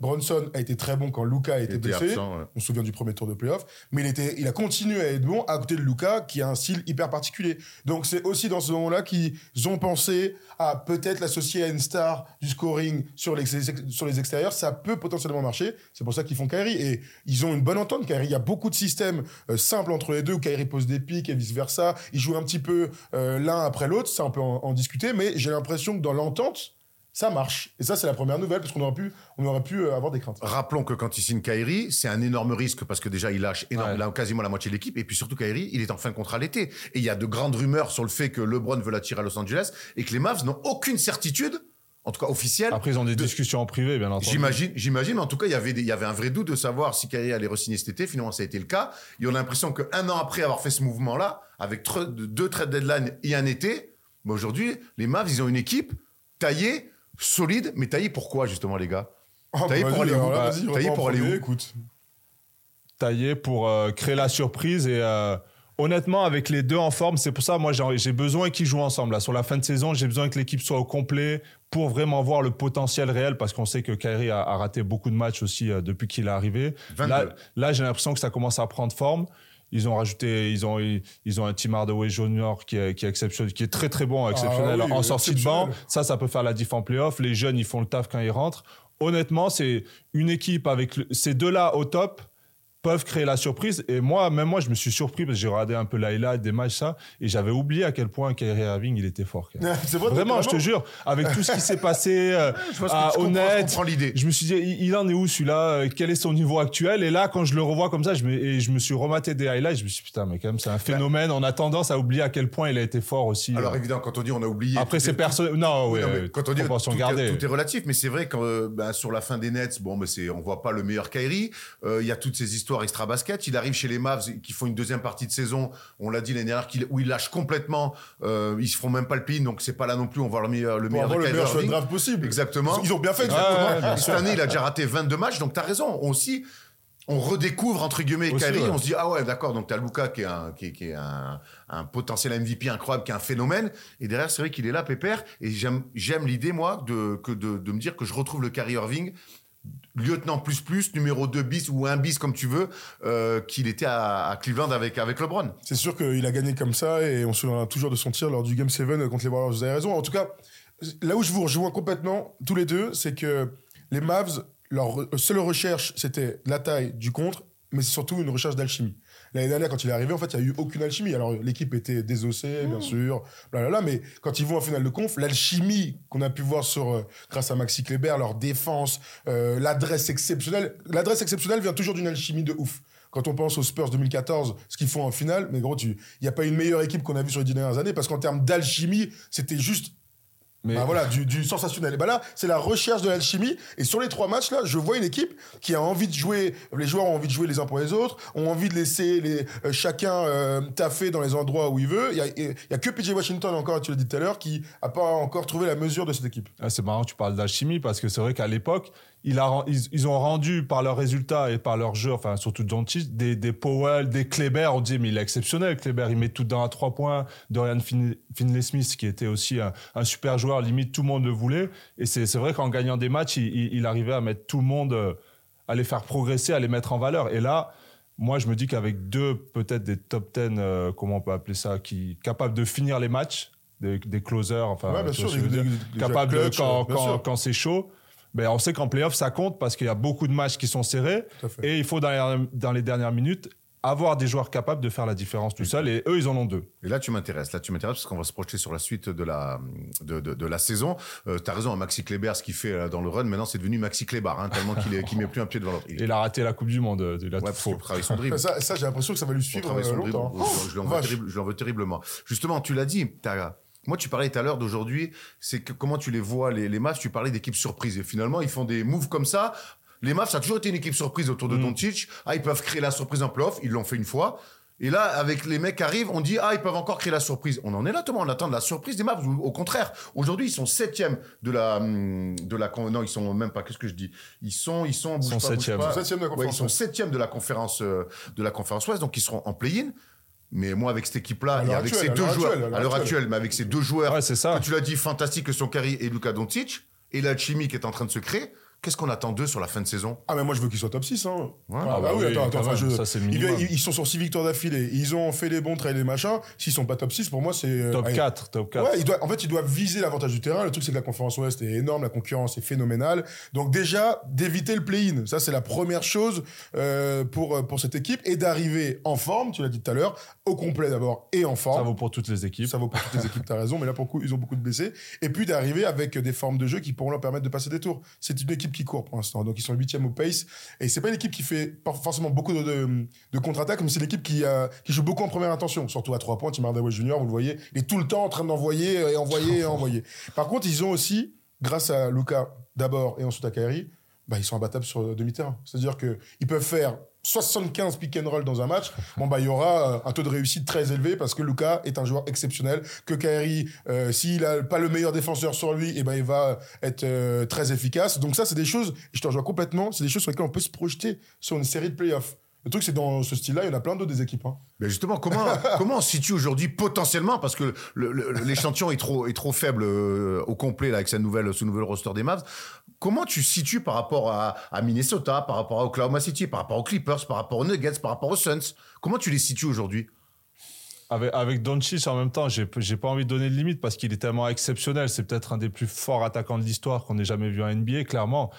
Bronson a été très bon quand Luca a été blessé. absent, ouais. On se souvient du premier tour de playoff. Mais il, était, il a continué à être bon à côté de Luca, qui a un style hyper particulier. Donc c'est aussi dans ce moment-là qu'ils ont pensé à peut-être l'associer à une star du scoring sur les, sur les extérieurs. Ça peut potentiellement marcher. C'est pour ça qu'ils font Kyrie. Et ils ont une bonne entente. Kyrie, il y a beaucoup de systèmes euh, simples entre les deux où Kyrie pose des pics et vice-versa. Ils jouent un petit peu euh, l'un après l'autre. Ça, on peut en, en discuter. Mais j'ai l'impression que dans l'entente, ça marche. Et ça, c'est la première nouvelle, parce qu'on aurait pu, on aurait pu euh, avoir des craintes. Rappelons que quand il signe Kyrie, c'est un énorme risque parce que déjà il lâche énorme- Ouais. là, quasiment la moitié de l'équipe et puis surtout Kyrie, il est en fin de contrat l'été et il y a de grandes rumeurs sur le fait que LeBron veut l'attirer à Los Angeles et que les Mavs n'ont aucune certitude, en tout cas officielle. Après, ils ont des de- discussions en privé, bien entendu. J'imagine, j'imagine, mais en tout cas, il y avait il y avait un vrai doute de savoir si Kyrie allait re-signer cet été. Finalement, ça a été le cas. Et on a l'impression qu'un an après avoir fait ce mouvement-là, avec tre- deux trades deadline et un été, bah, aujourd'hui, les Mavs, ils ont une équipe taillée, solide, mais taillée pourquoi, justement, les gars? Oh, Taillé pour aller où Bah, taillé pour aller où? Écoute. taillé pour euh, créer la surprise et euh, honnêtement avec les deux en forme c'est pour ça moi j'ai j'ai besoin qu'ils jouent ensemble. Là sur la fin de saison j'ai besoin que l'équipe soit au complet pour vraiment voir le potentiel réel parce qu'on sait que Kyrie a, a raté beaucoup de matchs aussi euh, depuis qu'il est arrivé. 22. là, là j'ai l'impression que ça commence à prendre forme ils ont rajouté, ils ont, ils ont un Tim Hardaway Jr. qui est, qui est exceptionnel, qui est très très bon, exceptionnel Ah oui, en sortie de banc. exceptionnel. Ça, ça peut faire la diff en playoff. Les jeunes, ils font le taf quand ils rentrent. Honnêtement, c'est une équipe avec le- ces deux-là au top peuvent créer la surprise. Et moi, même moi, je me suis surpris parce que j'ai regardé un peu l'highlight des matchs, ça, et j'avais oublié à quel point Kyrie Irving, il était fort. vrai, Vraiment, je te jure, avec tout ce qui s'est passé euh, Je à je je Honnête, l'idée. je me suis dit, il, en est où celui-là Euh, Quel est son niveau actuel? Et là, quand je le revois comme ça, je me, et je me suis rematé des highlights, je me suis dit, putain, mais quand même, c'est un phénomène. On a tendance à oublier à quel point il a été fort aussi. Alors euh. évidemment, quand on dit on a oublié. Après, c'est est- personnel. Non, Oui, ouais, non, mais quand on dit tout, gardée. tout est relatif, mais c'est vrai que euh, ben, sur la fin des Nets, bon, mais c'est, on voit pas le meilleur Kyrie. Il y a toutes ces histoires extra basket. Il arrive chez les Mavs qui font une deuxième partie de saison. On l'a dit l'année dernière, où ils lâchent complètement. Euh, ils se feront même pas le pin, donc c'est pas là non plus. On voit le meilleur, le meilleur de le meilleur choix de draft possible. Exactement. Ils ont bien fait. Exactement. cette année, il a déjà raté 22 matchs, donc tu as raison. On aussi, on redécouvre, entre guillemets, ouais. On se dit, ah ouais, d'accord, donc tu as Luca qui est, un, qui est, qui est un, un potentiel MVP incroyable, qui est un phénomène. Et derrière, c'est vrai qu'il est là, pépère. Et j'aime j'aime l'idée, moi, de, que de, de me dire que je retrouve le Kyrie Irving lieutenant plus plus, numéro 2 bis ou 1 bis comme tu veux, euh, qu'il était à, Cleveland avec, avec LeBron. C'est sûr qu'il a gagné comme ça et on se souviendra toujours de son tir lors du Game 7 contre les Warriors. Vous avez raison. En tout cas, là où je vous rejoins complètement, tous les deux, c'est que les Mavs, leur seule recherche, c'était la taille du contre, mais c'est surtout une recherche d'alchimie. L'année dernière, quand il est arrivé, en fait, il n'y a eu aucune alchimie. Alors, l'équipe était désossée, bien sûr, blablabla, mais quand ils vont en finale de conf, l'alchimie qu'on a pu voir sur, euh, grâce à Maxi Kleber, leur défense, euh, l'adresse exceptionnelle. L'adresse exceptionnelle vient toujours d'une alchimie de ouf. Quand on pense aux Spurs 2014, ce qu'ils font en finale, mais gros, il n'y a pas une meilleure équipe qu'on a vue sur les dix dernières années, parce qu'en termes d'alchimie, c'était juste Mais bah voilà, du, du sensationnel. Et bah là, c'est la recherche de l'alchimie. Et sur les trois matchs, là, je vois une équipe qui a envie de jouer. Les joueurs ont envie de jouer les uns pour les autres, ont envie de laisser les, euh, chacun euh, taffer dans les endroits où il veut. Il y a, il y a que PJ Washington, encore, tu l'as dit tout à l'heure, qui a pas encore trouvé la mesure de cette équipe. Ah, c'est marrant tu parles d'alchimie parce que c'est vrai qu'à l'époque, il a, ren- ils, ils ont rendu par leurs résultats et par leur jeu, enfin surtout Doncic, des, des Powell, des Kleber. On dit mais il est exceptionnel, Kleber. Il met tout dans à trois points. Dorian Fin- Finlay-Smith, qui était aussi un, un super joueur, limite tout le monde le voulait. Et c'est vrai qu'en gagnant des matchs, il, il- il arrivait à mettre tout le monde, euh, à les faire progresser, à les mettre en valeur. Et là, moi, je me dis qu'avec deux, peut-être des top 10, euh, comment on peut appeler ça, qui capables de finir les matchs, des, des closers, enfin, Ouais, bien tu sûr, vois ce que je des- veux dire des- des capable de, clutch, quand, sûr. quand c'est chaud. Ben, on sait qu'en playoff, ça compte parce qu'il y a beaucoup de matchs qui sont serrés. Et il faut, dans les, dans les dernières minutes, avoir des joueurs capables de faire la différence tout seul. Et eux, ils en ont deux. Et là, tu m'intéresses. Là, tu m'intéresses parce qu'on va se projeter sur la suite de la, de, de, de la saison. Euh, T'as raison, Maxi Kleber, ce qu'il fait euh, dans le run, maintenant, c'est devenu Maxi Kleber, hein, tellement qu'il est- qu'il met plus un pied devant l'autre. Il- a raté la Coupe du Monde. euh, Il a Ouais, tout faux. son dribble. Ça, ça j'ai l'impression que ça va lui suivre euh, son dribble. longtemps. Je- l'en veux terrible- je l'en veux terriblement. Justement, tu l'as dit, t'as- moi, tu parlais tout à l'heure d'aujourd'hui, c'est que comment tu les vois, les, les Mavs, tu parlais d'équipe surprise. Et finalement, ils font des moves comme ça. Les Mavs, ça a toujours été une équipe surprise autour de Mm. Doncic. Ah, ils peuvent créer la surprise en playoff. Ils l'ont fait une fois. Et là, avec les mecs qui arrivent, on dit, ah, ils peuvent encore créer la surprise. On en est là, Thomas. On attend de la surprise des Mavs. Au contraire, aujourd'hui, ils sont septième de la, hum, de la, non, ils sont même pas, qu'est-ce que je dis? Ils sont, ils sont, bouge sont pas, bouge septième. pas. Ils sont septième de la Ouais, conférence ils sont septième de la conférence, euh, de la conférence Ouest. Donc, ils seront en play-in. Mais moi, avec cette équipe-là, et avec actuelle, ces deux joueurs, à l'heure actuelle. actuelle, mais avec ces deux joueurs, Ouais, c'est ça. que tu l'as dit, fantastiques, que sont Kari et Luka Doncic, et l'alchimie qui est en train de se créer, Qu'est-ce qu'on attend d'eux sur la fin de saison? Ah, mais moi, je veux qu'ils soient top 6. Hein. Ouais. Ah, Ah bah bah oui, oui, attends, attends. même, je- ça, ils, ils- ils sont sur 6 victoires d'affilée. Ils ont fait les bons trails et machin. S'ils sont pas top 6, pour moi, c'est. euh, Top allez, 4, top 4. Ouais, ils doivent, en fait, ils doivent viser l'avantage du terrain. Le truc, c'est que la conférence Ouest est énorme, la concurrence est phénoménale. Donc déjà, d'éviter le play-in, ça c'est la première chose euh, pour pour cette équipe et d'arriver en forme. Tu l'as dit tout à l'heure, au complet d'abord et en forme. Ça vaut pour toutes les équipes. Ça vaut pour toutes les équipes, t'as raison, mais là pour le coup, ils ont beaucoup de blessés. Et puis d'arriver avec des formes de jeu qui pourront leur permettre de passer des tours. C'est une équipe qui court pour l'instant, donc ils sont huitième au pace. Et c'est pas une équipe qui fait pas forcément beaucoup de, contre-attaques, mais c'est l'équipe qui, euh, qui joue beaucoup en première intention, surtout à trois points. Tim Hardaway Jr., vous le voyez, il est tout le temps en train d'envoyer et envoyer et envoyer. Par contre, ils ont aussi, grâce à Luca d'abord et ensuite à Kyrie, bah, ils sont imbattables sur le demi-terrain. C'est-à-dire qu'ils peuvent faire 75 pick and roll dans un match, bon bah il y aura euh, un taux de réussite très élevé parce que Luca est un joueur exceptionnel, que Kyrie, euh, s'il a pas le meilleur défenseur sur lui, et ben il va être euh, très efficace. Donc ça c'est des choses, je te rejoins complètement, c'est des choses sur lesquelles on peut se projeter sur une série de playoffs. Le truc c'est dans ce style-là, il y en a plein d'autres des équipes. Hein. Mais justement, comment, comment on se situe aujourd'hui potentiellement parce que l'échantillon est trop, est trop faible euh, au complet là, avec sa nouvelle, ce nouvel roster des Mavs. Comment tu situes par rapport à, à Minnesota, par rapport à Oklahoma City, par rapport aux Clippers, par rapport aux Nuggets, par rapport aux Suns? Comment tu les situes aujourd'hui? Avec, avec Doncic, en même temps, j'ai j'ai pas envie de donner de limite parce qu'il est tellement exceptionnel. C'est peut-être un des plus forts attaquants de l'histoire qu'on ait jamais vu en NBA, clairement.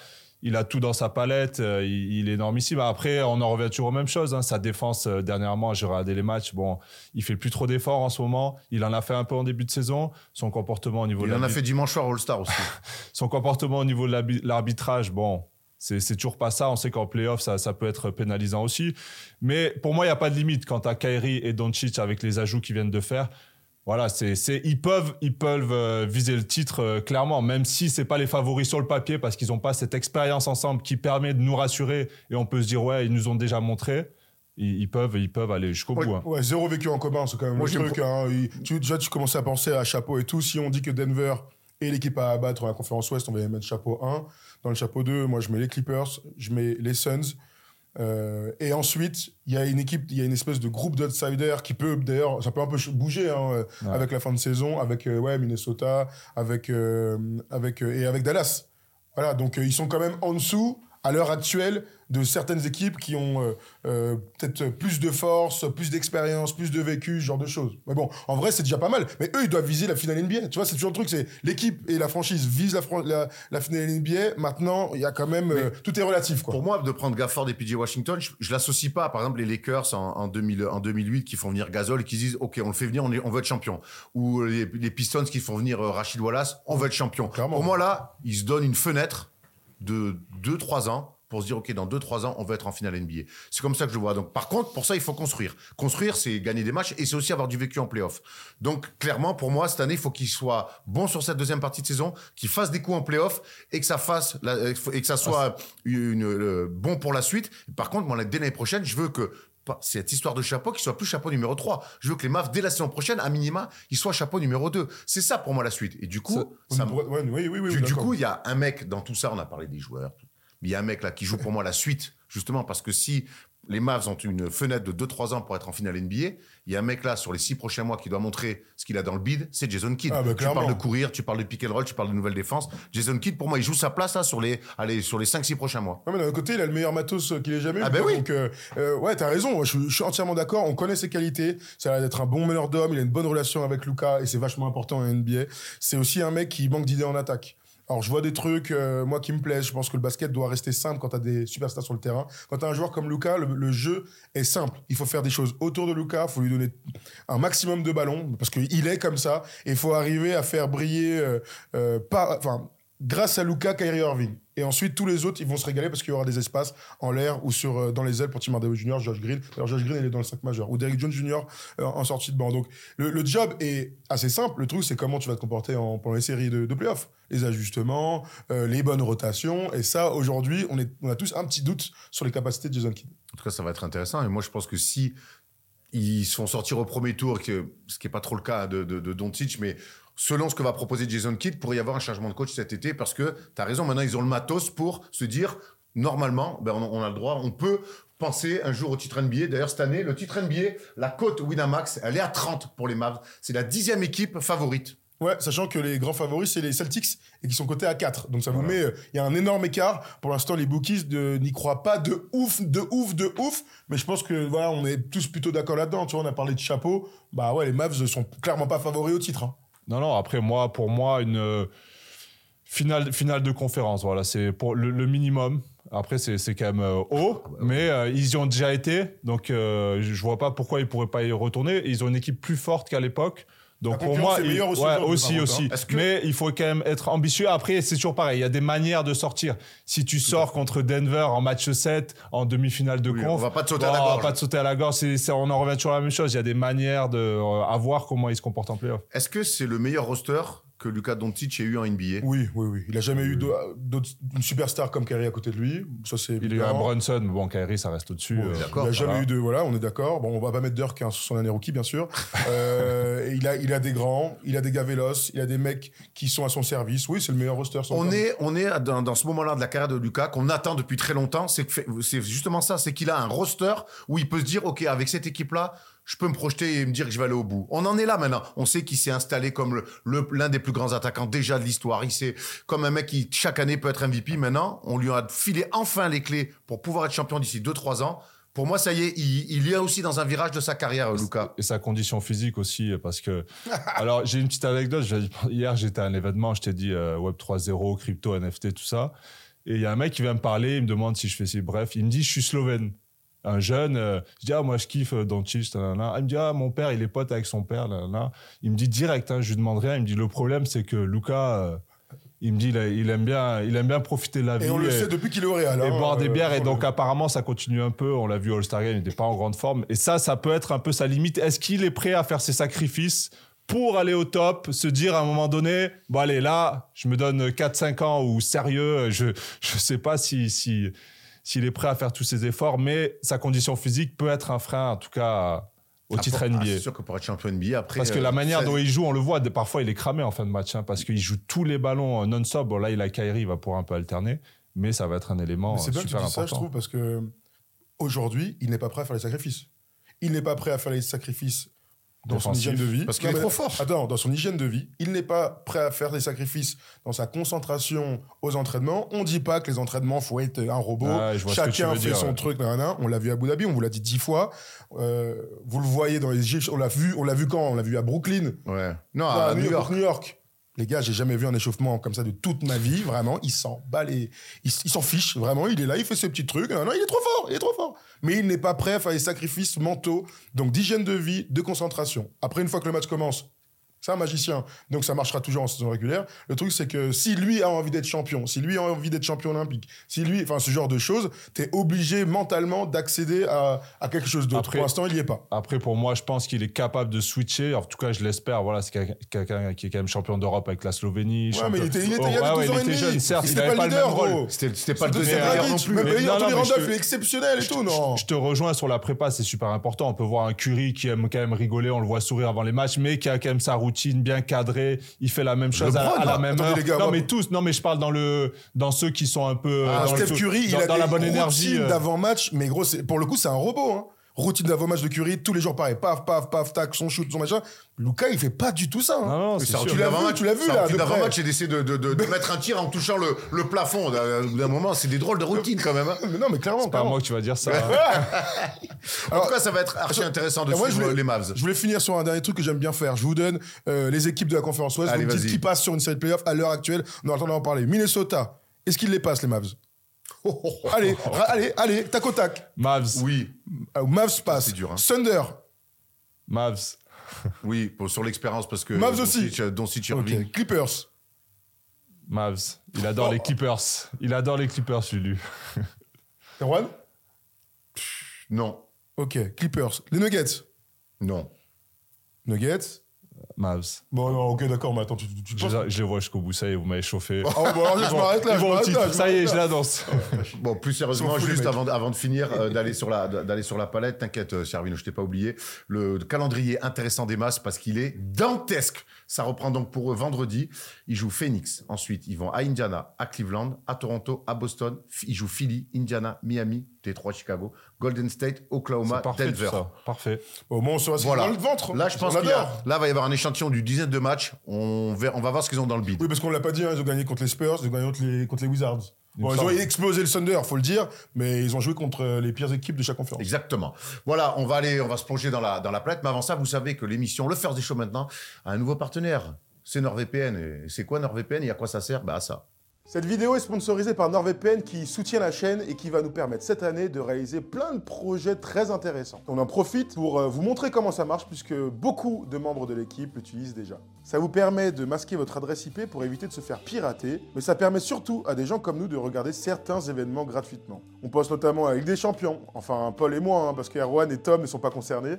Il a tout dans sa palette, euh, il, il est énormissime. Après, on en revient toujours aux mêmes choses. Hein. Sa défense, euh, dernièrement, j'ai regardé les matchs. Bon, il fait plus trop d'efforts en ce moment. Il en a fait un peu en début de saison. Son comportement au niveau Il de en a fait dimanche soir All-Star aussi. son comportement au niveau de l'arbi- l'arbitrage, bon, c'est toujours pas ça. On sait qu'en playoff, ça, ça peut être pénalisant aussi. Mais pour moi, il n'y a pas de limite quant à Kyrie et Doncic avec les ajouts qu'ils viennent de faire. Voilà, c'est, c'est, ils peuvent, ils peuvent euh, viser le titre euh, clairement, même si c'est pas les favoris sur le papier parce qu'ils n'ont pas cette expérience ensemble qui permet de nous rassurer et on peut se dire ouais, ils nous ont déjà montré. Ils, ils peuvent, ils peuvent aller jusqu'au Ouais, bout. hein. ouais, zéro vécu en commun, c'est quand même Moi, le truc. Hein. Il- tu, déjà, tu commençais à penser à chapeau et tout. Si on dit que Denver est l'équipe à abattre dans la conférence Ouest, on va y mettre chapeau 1. Dans le chapeau 2, moi, je mets les Clippers, je mets les Suns. Euh, et ensuite, il y a une équipe, il y a une espèce de groupe d'outsiders qui peut, d'ailleurs, ça peut un peu bouger hein, euh, Ouais. avec la fin de saison, avec euh, ouais, Minnesota, avec, euh, avec, et avec Dallas. Voilà, donc ils sont quand même en dessous, à l'heure actuelle, de certaines équipes qui ont euh, euh, peut-être plus de force, plus d'expérience, plus de vécu, ce genre de choses. Mais bon, en vrai, c'est déjà pas mal. Mais eux, ils doivent viser la finale NBA. Tu vois, c'est toujours le truc, c'est l'équipe et la franchise visent la, fran- la, la finale NBA. Maintenant, il y a quand même... euh, tout est relatif, quoi. Pour moi, de prendre Gafford et PJ Washington, je, je l'associe pas. Par exemple, les Lakers en, en, 2000 en 2008 qui font venir Gasol et qui disent OK, on le fait venir, on, est- on veut être champion. Ou les, les Pistons qui font venir Rachid Wallace, on veut être champion. Clairement. Pour moi, là, ils se donnent une fenêtre de 2-3 ans pour se dire OK, dans 2-3 ans, on veut être en finale NBA. C'est comme ça que je vois. Donc, par contre, pour ça, il faut construire. Construire, c'est gagner des matchs et c'est aussi avoir du vécu en playoff. Donc, clairement, pour moi, cette année, il faut qu'il soit bon sur cette deuxième partie de saison, qu'il fasse des coups en playoff et que ça fasse la- et que ça soit une, bon pour la suite. Par contre, moi, dès l'année prochaine, je veux que cette histoire de chapeau qui soit plus chapeau numéro 3. Je veux que les Mavs, dès la saison prochaine, à minima, ils soient chapeau numéro 2. C'est ça pour moi la suite. Et du coup, On ça, me- pourrait- ouais, oui, oui, oui, du, coup, il y a un mec dans tout ça, on a parlé des joueurs, mais il y a un mec là qui joue pour moi la suite, justement, parce que si les Mavs ont une fenêtre de 2-3 ans pour être en finale NBA, il y a un mec là sur les 6 prochains mois qui doit montrer ce qu'il a dans le bid, c'est Jason Kidd. Ah, bah, tu parles de courir, tu parles de pick and roll, tu parles de nouvelle défense. Jason Kidd, pour moi, il joue sa place là sur les, allez, sur les 5-6 prochains mois. Mais d'un côté, il a le meilleur matos euh, qu'il ait jamais eu. Ah ben quoi. oui. Donc, euh, euh, ouais, t'as raison. Je, je suis entièrement d'accord. On connaît ses qualités. Ça a l'air d'être un bon meneur d'hommes. Il a une bonne relation avec Luca et c'est vachement important en NBA. C'est aussi un mec qui manque d'idées en attaque. Alors, je vois des trucs, euh, moi, qui me plaisent. Je pense que le basket doit rester simple quand t'as des superstars sur le terrain. Quand t'as un joueur comme Luca, le, jeu est simple. Il faut faire des choses autour de Luca. Il faut lui donner un maximum de ballons parce qu'il est comme ça. Et il faut arriver à faire briller, euh, euh, enfin, grâce à Luca, Kyrie Irving. Et ensuite, tous les autres, ils vont se régaler parce qu'il y aura des espaces en l'air ou sur, euh, dans les ailes pour Tim Hardaway Jr., Josh Green. Alors, Josh Green, il est dans le 5 majeur. Ou Derrick Jones Jr. euh, en sortie de banc. Donc, le, job est assez simple. Le truc, c'est comment tu vas te comporter en, pendant les séries de, playoffs. Les ajustements, euh, les bonnes rotations. Et ça, aujourd'hui, on, a tous un petit doute sur les capacités de Jason Kidd. En tout cas, ça va être intéressant. Et moi, je pense que si ils se font sortir au premier tour, ce qui n'est pas trop le cas de, de, de mais selon ce que va proposer Jason Kidd, pourrait y avoir un changement de coach cet été parce que tu as raison, maintenant ils ont le matos pour se dire normalement, ben, on, a le droit, on peut penser un jour au titre NBA. D'ailleurs, cette année, le titre NBA, la cote Winamax, elle est à 30 pour les Mavs. C'est la dixième équipe favorite. Ouais, sachant que les grands favoris, c'est les Celtics et qui sont cotés à 4. Donc ça vous met, euh, il y a un énorme écart. Pour l'instant, les bookies n'y croient pas de ouf, de ouf, de ouf. Mais je pense que voilà, on est tous plutôt d'accord là-dedans. Tu vois, on a parlé de chapeau. Bah ouais, les Mavs sont clairement pas favoris au titre. hein. Non, non, après, moi, pour moi, une euh, finale, finale de conférence, voilà, c'est pour le, minimum. Après, c'est quand même euh, haut, mais euh, ils y ont déjà été, donc euh, je vois pas pourquoi ils pourraient pas y retourner. Ils ont une équipe plus forte qu'à l'époque. Donc pour moi, il- aussi ouais, aussi, aussi. hein. Que- Mais il faut quand même être ambitieux. Après, c'est toujours pareil. Il y a des manières de sortir. Si tu sors contre Denver en match 7, en demi-finale de Oui, conf, on va pas te sauter à la on va gorge. pas te sauter à la gorge. On en revient toujours à la même chose. Il y a des manières de euh, à voir comment ils se comportent en playoff. Est-ce que c'est le meilleur roster que Luka Doncic ait eu en NBA Oui, oui, oui. Il a jamais eu d'autres une superstar comme Kyrie à côté de lui. Ça c'est. Il y a eu un évident. Brunson, mais bon, Kyrie, ça reste au-dessus. Ouais, euh, d'accord. Il a jamais voilà. eu de voilà, on est d'accord. Bon, on va pas mettre Dirk hein, sur son année rookie bien sûr. Euh, et il a il a des grands, il a des gars véloces, il a des mecs qui sont à son service. Oui, c'est le meilleur roster. sans On est, on est dans, dans ce moment-là de la carrière de Lucas qu'on attend depuis très longtemps. C'est justement ça, c'est qu'il a un roster où il peut se dire, ok, avec cette équipe-là, je peux me projeter et me dire que je vais aller au bout. On en est là maintenant. On sait qu'il s'est installé comme le- le- l'un des plus grands attaquants déjà de l'histoire. Il sait comme un mec qui chaque année peut être MVP. Maintenant, on lui a filé enfin les clés pour pouvoir être champion d'ici 2-3 ans. Pour moi, ça y est, il, il est aussi dans un virage de sa carrière, Lucas. Et sa condition physique aussi, parce que. Alors, j'ai une petite anecdote. Hier, j'étais à un événement, je t'ai dit euh, Web 3.0, crypto, NFT, tout ça. Et il y a un mec qui vient me parler, il me demande si je fais ci. Bref, il me dit Je suis slovène. Un jeune, euh, je dis Ah, moi, je kiffe euh, Doncic, nanana. Il me dit Ah, mon père, il est pote avec son père, nanana. Il me dit direct, hein, je lui demande rien. Il me dit Le problème, c'est que Lucas, euh, il me dit il, aime bien, il aime bien profiter de la vie. Et on le et- sait depuis qu'il est au Real. et hein, boire des euh, bières. Et donc, apparemment, ça continue un peu. On l'a vu au All-Star Game, il n'était pas en grande forme. Et ça, ça peut être un peu sa limite. Est-ce qu'il est prêt à faire ses sacrifices pour aller au top, se dire à un moment donné, bon, allez, là, je me donne 4-5 ans ou sérieux, je ne sais pas si. si s'il est prêt à faire tous ces efforts, mais sa condition physique peut être un frein, en tout cas, au Ah, titre pour- ah, NBA. c'est sûr que pour être champion NBA, après. Parce que euh, la manière ça- dont il joue, on le voit, parfois il est cramé en fin de match, hein, parce qu'il joue tous les ballons euh, non-stop. Bon, là, il a Kyrie, il va pouvoir un peu alterner, mais ça va être un élément Mais c'est euh, bien que tu super dis ça, je important. trouve, parce que aujourd'hui, il n'est pas prêt à faire les sacrifices. Il n'est pas prêt à faire les sacrifices dans son hygiène de vie. parce qu'il est trop fort. Attends, dans son hygiène de vie, il n'est pas prêt à faire des sacrifices dans sa concentration aux entraînements. On dit pas que les entraînements, faut être un robot. Ouais, je vois ce que tu Chacun fait dire, son ouais. truc, nanana. On l'a vu à Abu Dhabi, on vous l'a dit dix fois. Euh, vous le voyez dans les gifs. On l'a vu, on l'a vu quand? On l'a vu à Brooklyn. Ouais. Non, Ah, à New York. New York. Les gars, j'ai jamais vu un échauffement comme ça de toute ma vie. Vraiment, il s'en bat les... Il, s'en fiche. Vraiment, il est là, il fait ses petits trucs. Non, non, il est trop fort, il est trop fort. Mais il n'est pas prêt à faire les sacrifices mentaux. Donc, d'hygiène de vie, de concentration. Après, une fois que le match commence, c'est un magicien. Donc, ça marchera toujours en saison régulière. Le truc, c'est que si lui a envie d'être champion, si lui a envie d'être champion olympique, si lui, enfin, ce genre de choses, t'es obligé mentalement d'accéder à, à quelque chose d'autre. Pour l'instant, il y est pas. Après, pour moi, je pense qu'il est capable de switcher. En tout cas, je l'espère. Voilà, c'est quelqu'un- qui est quand même champion d'Europe avec la Slovénie. Ouais, mais il était, il était, Oh, il avait ouais, 12 ouais, ans il était jeune, certes. Il n'avait pas le même rôle. C'était pas le deuxième non plus. mais- Mais mais non, Anthony non, mais je te- exceptionnel et tout, non Je te rejoins sur la prépa, c'est super important. On peut voir un Curry qui aime quand même rigoler, on le voit sourire avant les matchs, mais qui a quand même sa routine bien cadrée. Il fait la même chose à, la même heure. gars, non, moi- mais tous. Non, mais je parle dans le dans ceux qui sont un peu Ah, dans, le Steph feu- Curry, il dans, a dans des la bonne énergie. euh, d'avant-match, mais gros, pour le coup, c'est un robot. Hein. Routine d'avant-match de Curry, tous les jours pareil, paf, paf, paf, tac, son shoot, son machin. Luca, il fait pas du tout ça. hein. Non, non, c'est c'est tu l'as vu, tu l'as vu, c'est là, d'avant-match et d'essayer de, de, de, de mettre un tir en touchant le, le plafond. D'un d'un moment, c'est des drôles de routines quand même. hein. Mais non, mais clairement, C'est pas à moi que tu vas dire ça. En tout cas, ça va être archi intéressant de moi, suivre voulais- les Mavs. Je voulais finir sur un dernier truc que j'aime bien faire. Je vous donne euh, les équipes de la conférence Ouest. Allez, vous me dites qui passe sur une série de playoffs à l'heure actuelle. On a le temps d'en parler. Minnesota, est-ce qu'ils les passent, les Mavs? Allez, allez, allez, tac au tac. Mavs, Oui, Euh, Mavs passe. C'est dur, hein. Thunder, Mavs, oui, pour- sur l'expérience parce que Mavs aussi. Doncic, euh, Doncic ok. Irving. Clippers, Mavs. Il adore Oh. les Clippers. Il adore les Clippers, Lulu. Erwan? Non, Ok, Clippers. Les Nuggets? Non. Nuggets. Mavs. Bon, non, ok, d'accord, mais attends, tu, tu, tu Je, penses- je les vois jusqu'au bout, ça y est, vous m'avez chauffé. Oh, bon, alors, je m'arrête là, je m'arrête là. Ça y est, je là. l'annonce. Bon, plus sérieusement, les juste avant, avant de finir, euh, d'aller sur la d'aller sur la palette. T'inquiète, euh, Servino, je t'ai pas oublié. Le calendrier intéressant des masses parce qu'il est dantesque. Ça reprend donc pour eux vendredi. Ils jouent Phoenix. Ensuite, ils vont à Indiana, à Cleveland, à Toronto, à Boston. Ils jouent Philly, Indiana, Miami Détroit, Chicago, Golden State, Oklahoma, parfait, Denver. ça. Parfait. Au moins, on qu'ils Voilà. ont dans le ventre. Là, je pense On qu'il là va y avoir un échantillon du dizaine de matchs. On, ver- on va voir ce qu'ils ont dans le bid. Oui, parce qu'on l'a pas dit, hein, ils ont gagné contre les Spurs, ils ont gagné contre les, contre les Wizards. Bon, ils ont explosé le Thunder, faut le dire, mais ils ont joué contre euh, les pires équipes de chaque conférence. Exactement. Voilà, on va aller, on va se plonger dans la, dans la planète. Mais avant ça, vous savez que l'émission Le First des Show maintenant a un nouveau partenaire. C'est NordVPN. Et c'est quoi NordVPN? Et à quoi ça sert? Bah à ça. Cette vidéo est sponsorisée par NordVPN qui soutient la chaîne et qui va nous permettre cette année de réaliser plein de projets très intéressants. On en profite pour euh, vous montrer comment ça marche puisque beaucoup de membres de l'équipe l'utilisent déjà. Ça vous permet de masquer votre adresse IP pour éviter de se faire pirater, mais ça permet surtout à des gens comme nous de regarder certains événements gratuitement. On poste notamment Ligue des Champions, enfin Paul et moi, hein, parce que Erwan et Tom ne sont pas concernés.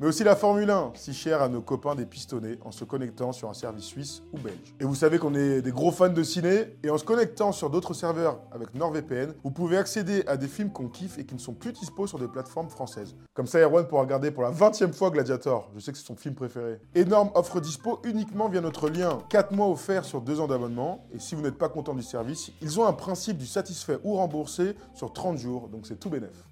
Mais aussi la Formule 1, si chère à nos copains des pistonnés, en se connectant sur un service suisse ou belge. Et vous savez qu'on est des gros fans de ciné, et en se connectant sur d'autres serveurs avec NordVPN, vous pouvez accéder à des films qu'on kiffe et qui ne sont plus dispo sur des plateformes françaises. Comme ça, Erwan pourra regarder pour la 20 e fois Gladiator, je sais que c'est son film préféré. Énorme offre dispo uniquement via notre lien, 4 mois offerts sur 2 ans d'abonnement, et si vous n'êtes pas content du service, ils ont un principe du satisfait ou remboursé sur 30 jours, donc c'est tout bénef.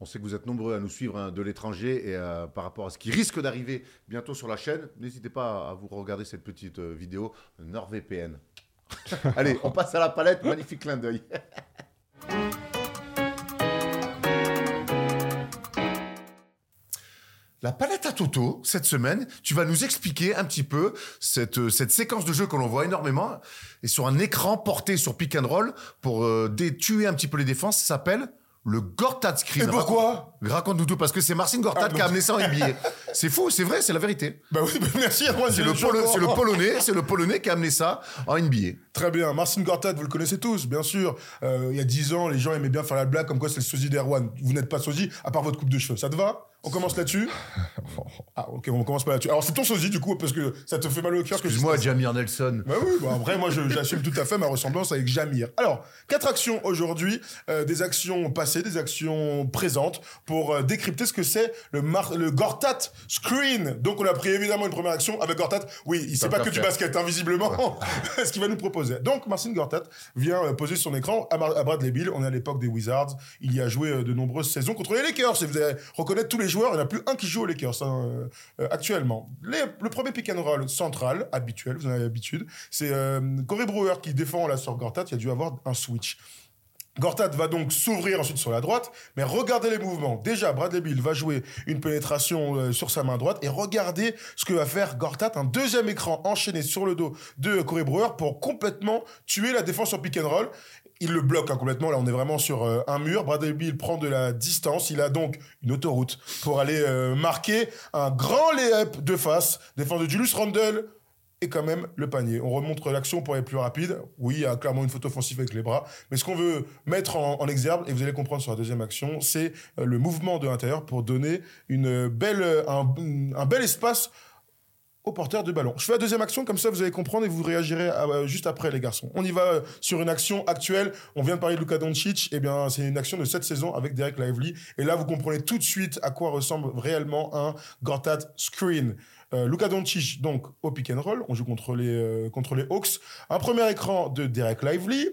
On sait que vous êtes nombreux à nous suivre hein, de l'étranger et euh, par rapport à ce qui risque d'arriver bientôt sur la chaîne, n'hésitez pas à vous regarder cette petite euh, vidéo NordVPN. Allez, on passe à la palette. Magnifique clin d'œil. La palette à Toto, cette semaine, tu vas nous expliquer un petit peu cette, euh, cette séquence de jeu que l'on voit énormément et sur un écran porté sur pick and roll pour euh, tuer un petit peu les défenses, ça s'appelle le Gortat Screen. Et pourquoi Raconte- Raconte-nous tout, parce que c'est Marcin Gortat Ah, qui a amené ça en NBA. c'est fou, c'est vrai, c'est la vérité. Bah oui, bah merci Erwan, C'est le, je- Polo- c'est le Polonais, c'est le Polonais qui a amené ça en NBA. Très bien, Marcin Gortat, vous le connaissez tous, bien sûr. Euh, il y a 10 ans, les gens aimaient bien faire la blague comme quoi c'est le sosie d'Erwan. Vous n'êtes pas sosie, à part votre coupe de cheveux. Ça te va? On commence là-dessus Ah, ok, on commence pas là-dessus. Alors, c'est ton sosie, du coup, parce que ça te fait mal au cœur Excuse-moi, Jamir Nelson. bah oui, bah après, moi, j'assume tout à fait ma ressemblance avec Jamir. Alors, quatre actions aujourd'hui, euh, des actions passées, des actions présentes, pour euh, décrypter ce que c'est le, mar- le Gortat Screen. Donc, on a pris évidemment une première action avec Gortat. Oui, il sait pas que du basket, hein, visiblement, ce qu'il va nous proposer. Donc, Marcin Gortat vient euh, poser son écran à, Mar- à Bradley Bill. On est à l'époque des Wizards. Il y a joué de nombreuses saisons contre les Lakers. Et vous allez reconnaître tous les joueurs. Il n'y en a plus un qui joue aux Lakers hein, euh, euh, actuellement. Le premier pick and roll central, habituel, vous en avez l'habitude, c'est euh, Corey Brewer qui défend là sur Gortat. Il a dû avoir un switch. Gortat va donc s'ouvrir ensuite sur la droite, mais regardez les mouvements. Déjà, Bradley Bill va jouer une pénétration sur sa main droite et regardez ce que va faire Gortat, un deuxième écran enchaîné sur le dos de Corey Brewer pour complètement tuer la défense sur pick and roll. Il le bloque hein, complètement. Là, on est vraiment sur euh, un mur. Bradley Bill prend de la distance. Il a donc une autoroute pour aller euh, marquer un grand lay-up de face. Défense de Julius Randle et quand même le panier. On remontre l'action pour aller plus rapide. Oui, il y a clairement une faute offensive avec les bras. Mais ce qu'on veut mettre en, exergue, et vous allez comprendre sur la deuxième action, c'est euh, le mouvement de l'intérieur pour donner une belle, un, un bel espace au porteur de ballon. Je fais la deuxième action, comme ça vous allez comprendre et vous réagirez à- euh, juste après les garçons. On y va euh, sur une action actuelle. On vient de parler de Luka Doncic. Eh bien, c'est une action de cette saison avec Derek Lively. Et là, vous comprenez tout de suite à quoi ressemble réellement un Gortat screen. Euh, Luka Doncic, donc au pick and roll, on joue contre les, euh, contre les Hawks. Un premier écran de Derek Lively.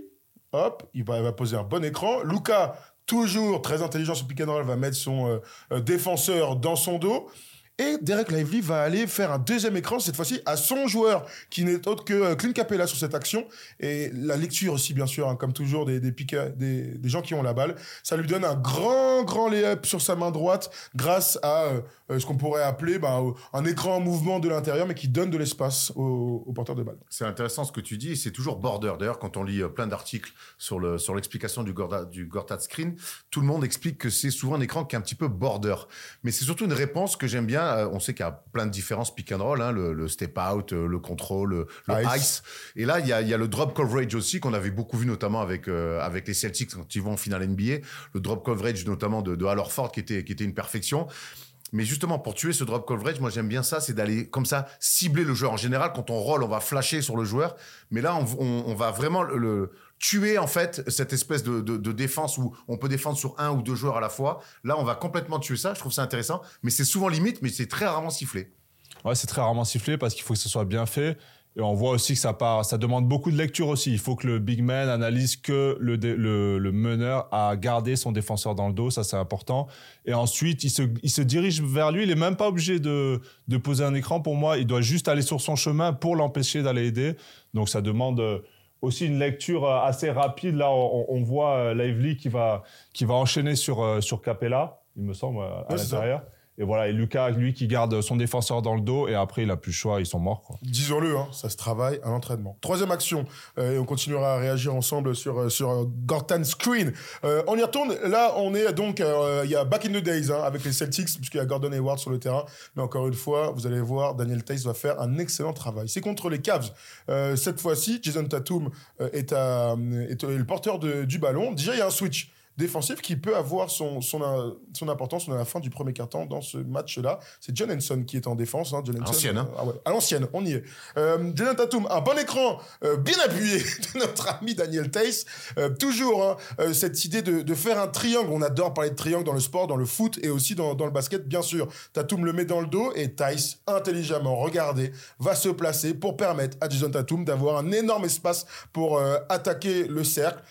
Hop, il va, va poser un bon écran. Luka, toujours très intelligent sur pick and roll, va mettre son euh, euh, défenseur dans son dos. Et Derek Lively va aller faire un deuxième écran, cette fois-ci à son joueur, qui n'est autre que euh, Clint Capella sur cette action. Et la lecture aussi, bien sûr, hein, comme toujours, des, des, piquets- des, des gens qui ont la balle. Ça lui donne un grand, grand lay-up sur sa main droite grâce à euh, euh, ce qu'on pourrait appeler bah, euh, un écran en mouvement de l'intérieur, mais qui donne de l'espace au, au porteur de balle. C'est intéressant ce que tu dis, c'est toujours border. D'ailleurs, quand on lit euh, plein d'articles sur le sur l'explication du Gortat du Gortat screen, tout le monde explique que c'est souvent un écran qui est un petit peu border. Mais c'est surtout une réponse que j'aime bien. Euh, On sait qu'il y a plein de différences pick and roll, hein, le, le step out, euh, le contrôle, le, le Ice. ice. Et là, il y a, il y a le drop coverage aussi qu'on avait beaucoup vu notamment avec euh, avec les Celtics quand ils vont en finale NBA. Le drop coverage notamment de, de Al Horford qui était qui était une perfection. Mais justement, pour tuer ce drop coverage, moi j'aime bien ça, c'est d'aller comme ça cibler le joueur. En général, quand on roll, on va flasher sur le joueur, mais là, on, va vraiment le, tuer en fait cette espèce de, de- de défense où on peut défendre sur un ou deux joueurs à la fois. Là, on va complètement tuer ça. Je trouve ça intéressant, mais c'est souvent limite, mais c'est très rarement sifflé. Ouais, c'est très rarement sifflé parce qu'il faut que ce soit bien fait. Et on voit aussi que ça part, ça demande beaucoup de lecture aussi. Il faut que le big man analyse que le, le, le meneur a gardé son défenseur dans le dos, ça c'est important. Et ensuite, il se, il se dirige vers lui. Il est même pas obligé de, de poser un écran pour moi. Il doit juste aller sur son chemin pour l'empêcher d'aller aider. Donc ça demande euh, aussi une lecture euh, assez rapide. Là, on, on voit euh, Lively qui va, qui va enchaîner sur, sur Capella, il me semble, à l'intérieur. Et voilà, et Lucas, lui, qui garde son défenseur dans le dos, et après, il a plus le choix, ils sont morts. Disons-le, hein, ça se travaille à l'entraînement. Troisième action, euh, et on continuera à réagir ensemble sur, euh, sur euh, Gortan Screen. On y retourne, là on est donc, il y a back in the days hein, avec les Celtics, puisqu'il y a Gordon Hayward sur le terrain, mais encore une fois, vous allez voir, Daniel Tays va faire un excellent travail. C'est contre les Cavs. Cette fois-ci, Jason Tatum est, le porteur du ballon. Déjà, il y a un switch défensif qui peut avoir son, son, euh, son importance à la fin du premier quart-temps dans ce match-là. C'est John Henson qui est en défense. Hein, John Henson, Ancienne, hein. euh, ah ouais, à l'ancienne, on y est. Euh, Jason Tatum, un bon écran euh, bien appuyé de notre ami Daniel Tays. Euh, toujours hein, euh, cette idée de, de faire un triangle. On adore parler de triangle dans le sport, dans le foot et aussi dans, dans le basket, bien sûr. Tatum le met dans le dos et Tays, intelligemment, regardez, va se placer pour permettre à Jason Tatum d'avoir un énorme espace pour euh, attaquer le cercle.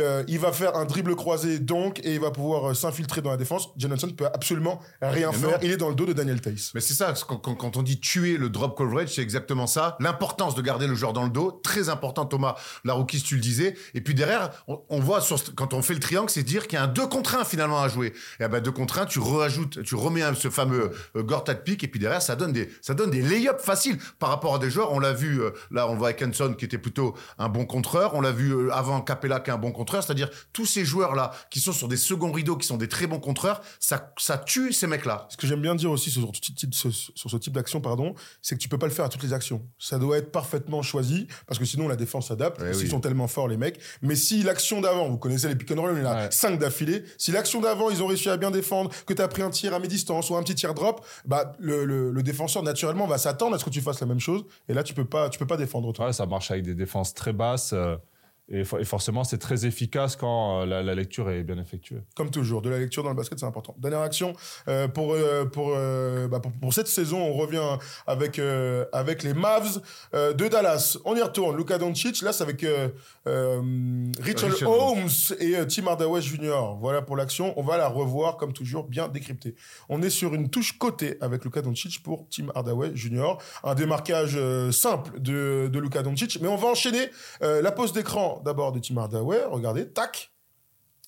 Euh, il va faire un dribble croisé donc et il va pouvoir euh, s'infiltrer dans la défense. Johnson ne peut absolument rien Mais faire. non. Il est dans le dos de Daniel Tays. Mais c'est ça, quand, quand- quand on dit tuer le drop coverage, c'est exactement ça. L'importance de garder le joueur dans le dos, très important, Thomas Laroukis, tu le disais. Et puis derrière, on, on voit, sur, quand on fait le triangle, c'est dire qu'il y a un 2 contre 1 finalement à jouer. Et ben 2 contre 1, tu rajoutes, tu remets un- ce fameux euh, Gortat pick, et puis derrière, ça donne des, ça donne des lay-ups faciles par rapport à des joueurs. On l'a vu, euh, là, on voit Hanson qui était plutôt un bon contreur. On l'a vu avant Capella qui est un bon contreur. C'est-à-dire, tous ces joueurs-là qui sont sur des seconds rideaux, qui sont des très bons contreurs, ça, ça tue ces mecs-là. Ce que j'aime bien dire aussi sur ce type, sur ce type d'action, pardon, c'est que tu peux pas le faire à toutes les actions. Ça doit être parfaitement choisi parce que sinon la défense s'adapte. Ouais, S'ils oui. sont tellement forts les mecs. Mais si l'action d'avant, vous connaissez les pick and roll, il y en a Ouais. 5 d'affilée. Si l'action d'avant ils ont réussi à bien défendre, que tu as pris un tir à mi-distance ou un petit tir drop, bah le, le- le défenseur naturellement va s'attendre à ce que tu fasses la même chose. Et là tu peux pas, tu peux pas défendre. toi. Ouais, ça marche avec des défenses très basses. euh, et, fo- et forcément, c'est très efficace quand euh, la, la lecture est bien effectuée. Comme toujours, de la lecture dans le basket, c'est important. Dernière action euh, pour, euh, pour, euh, bah, pour, pour cette saison, on revient avec, euh, avec les Mavs euh, de Dallas. On y retourne. Luka Doncic, là, c'est avec euh, euh, Richard Richard Holmes et euh, Tim Hardaway Jr. Voilà pour l'action. On va la revoir, comme toujours, bien décryptée. On est sur une touche côté avec Luka Doncic pour Tim Hardaway Jr. Un démarquage euh, simple de, de Luka Doncic. Mais on va enchaîner euh, la pose d'écran d'abord de Tim Hardaway. Regardez, tac.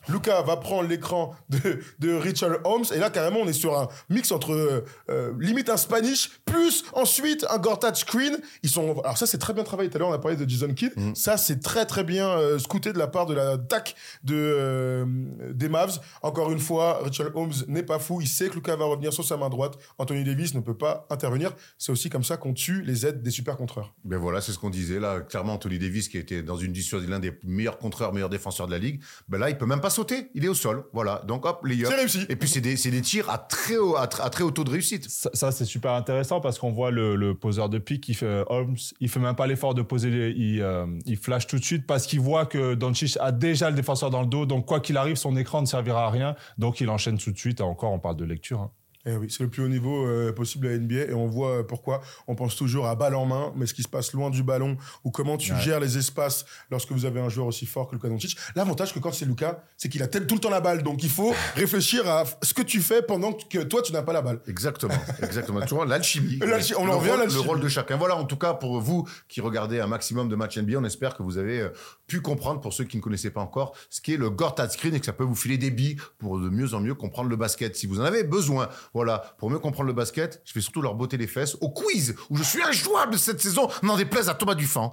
Luca va prendre l'écran de, de Richard Holmes et là carrément on est sur un mix entre euh, euh, limite un Spanish plus ensuite un Gortat screen. Ils sont alors ça c'est très bien travaillé. Tout à l'heure on a parlé de Jason Kidd. Ça c'est très très bien euh, scouté de la part de la DAC de euh, des Mavs. Encore une fois, Richard Holmes n'est pas fou. Il sait que Luca va revenir sur sa main droite. Anthony Davis ne peut pas intervenir. C'est aussi comme ça qu'on tue les aides des super contreurs. Ben voilà, c'est ce qu'on disait là. Clairement, Anthony Davis, qui était dans une discussion l'un des meilleurs contreurs, meilleurs défenseurs de la ligue, ben là, il peut même pas sauter. Il est au sol. Voilà. Donc hop, les C'est réussi. Et puis c'est des, c'est des tirs à très haut, à, tr- à très haut taux de réussite. Ça, ça, c'est super intéressant parce qu'on voit le, le poseur de pick, il fait, Holmes, il fait même pas l'effort de poser, les- il, euh, il flash tout de suite parce qu'il voit que Doncic a déjà le défenseur dans le dos, donc quoi qu'il arrive, son écran ne servira à rien, donc il enchaîne tout de suite. Et encore, on parle de lecture. hein. Eh oui, c'est le plus haut niveau euh, possible à NBA et on voit euh, pourquoi. On pense toujours à balle en main, mais ce qui se passe loin du ballon ou comment tu Ouais. gères les espaces lorsque vous avez un joueur aussi fort que Luka Doncic. L'avantage que quand c'est Luka, c'est qu'il a tout le temps la balle, donc il faut réfléchir à ce que tu fais pendant que toi tu n'as pas la balle. Exactement, exactement. Tu vois, l'alchimie. L'alchi- on en revient à Le rôle de chacun. Voilà, en tout cas, pour vous qui regardez un maximum de matchs NBA, on espère que vous avez euh, pu comprendre, pour ceux qui ne connaissaient pas encore, ce qu'est le Gortat Screen et que ça peut vous filer des billes pour de mieux en mieux comprendre le basket. Si vous en avez besoin, voilà, pour mieux comprendre le basket, je vais surtout leur botter les fesses au quiz où je suis injouable cette saison, n'en déplaise à Thomas Dufan.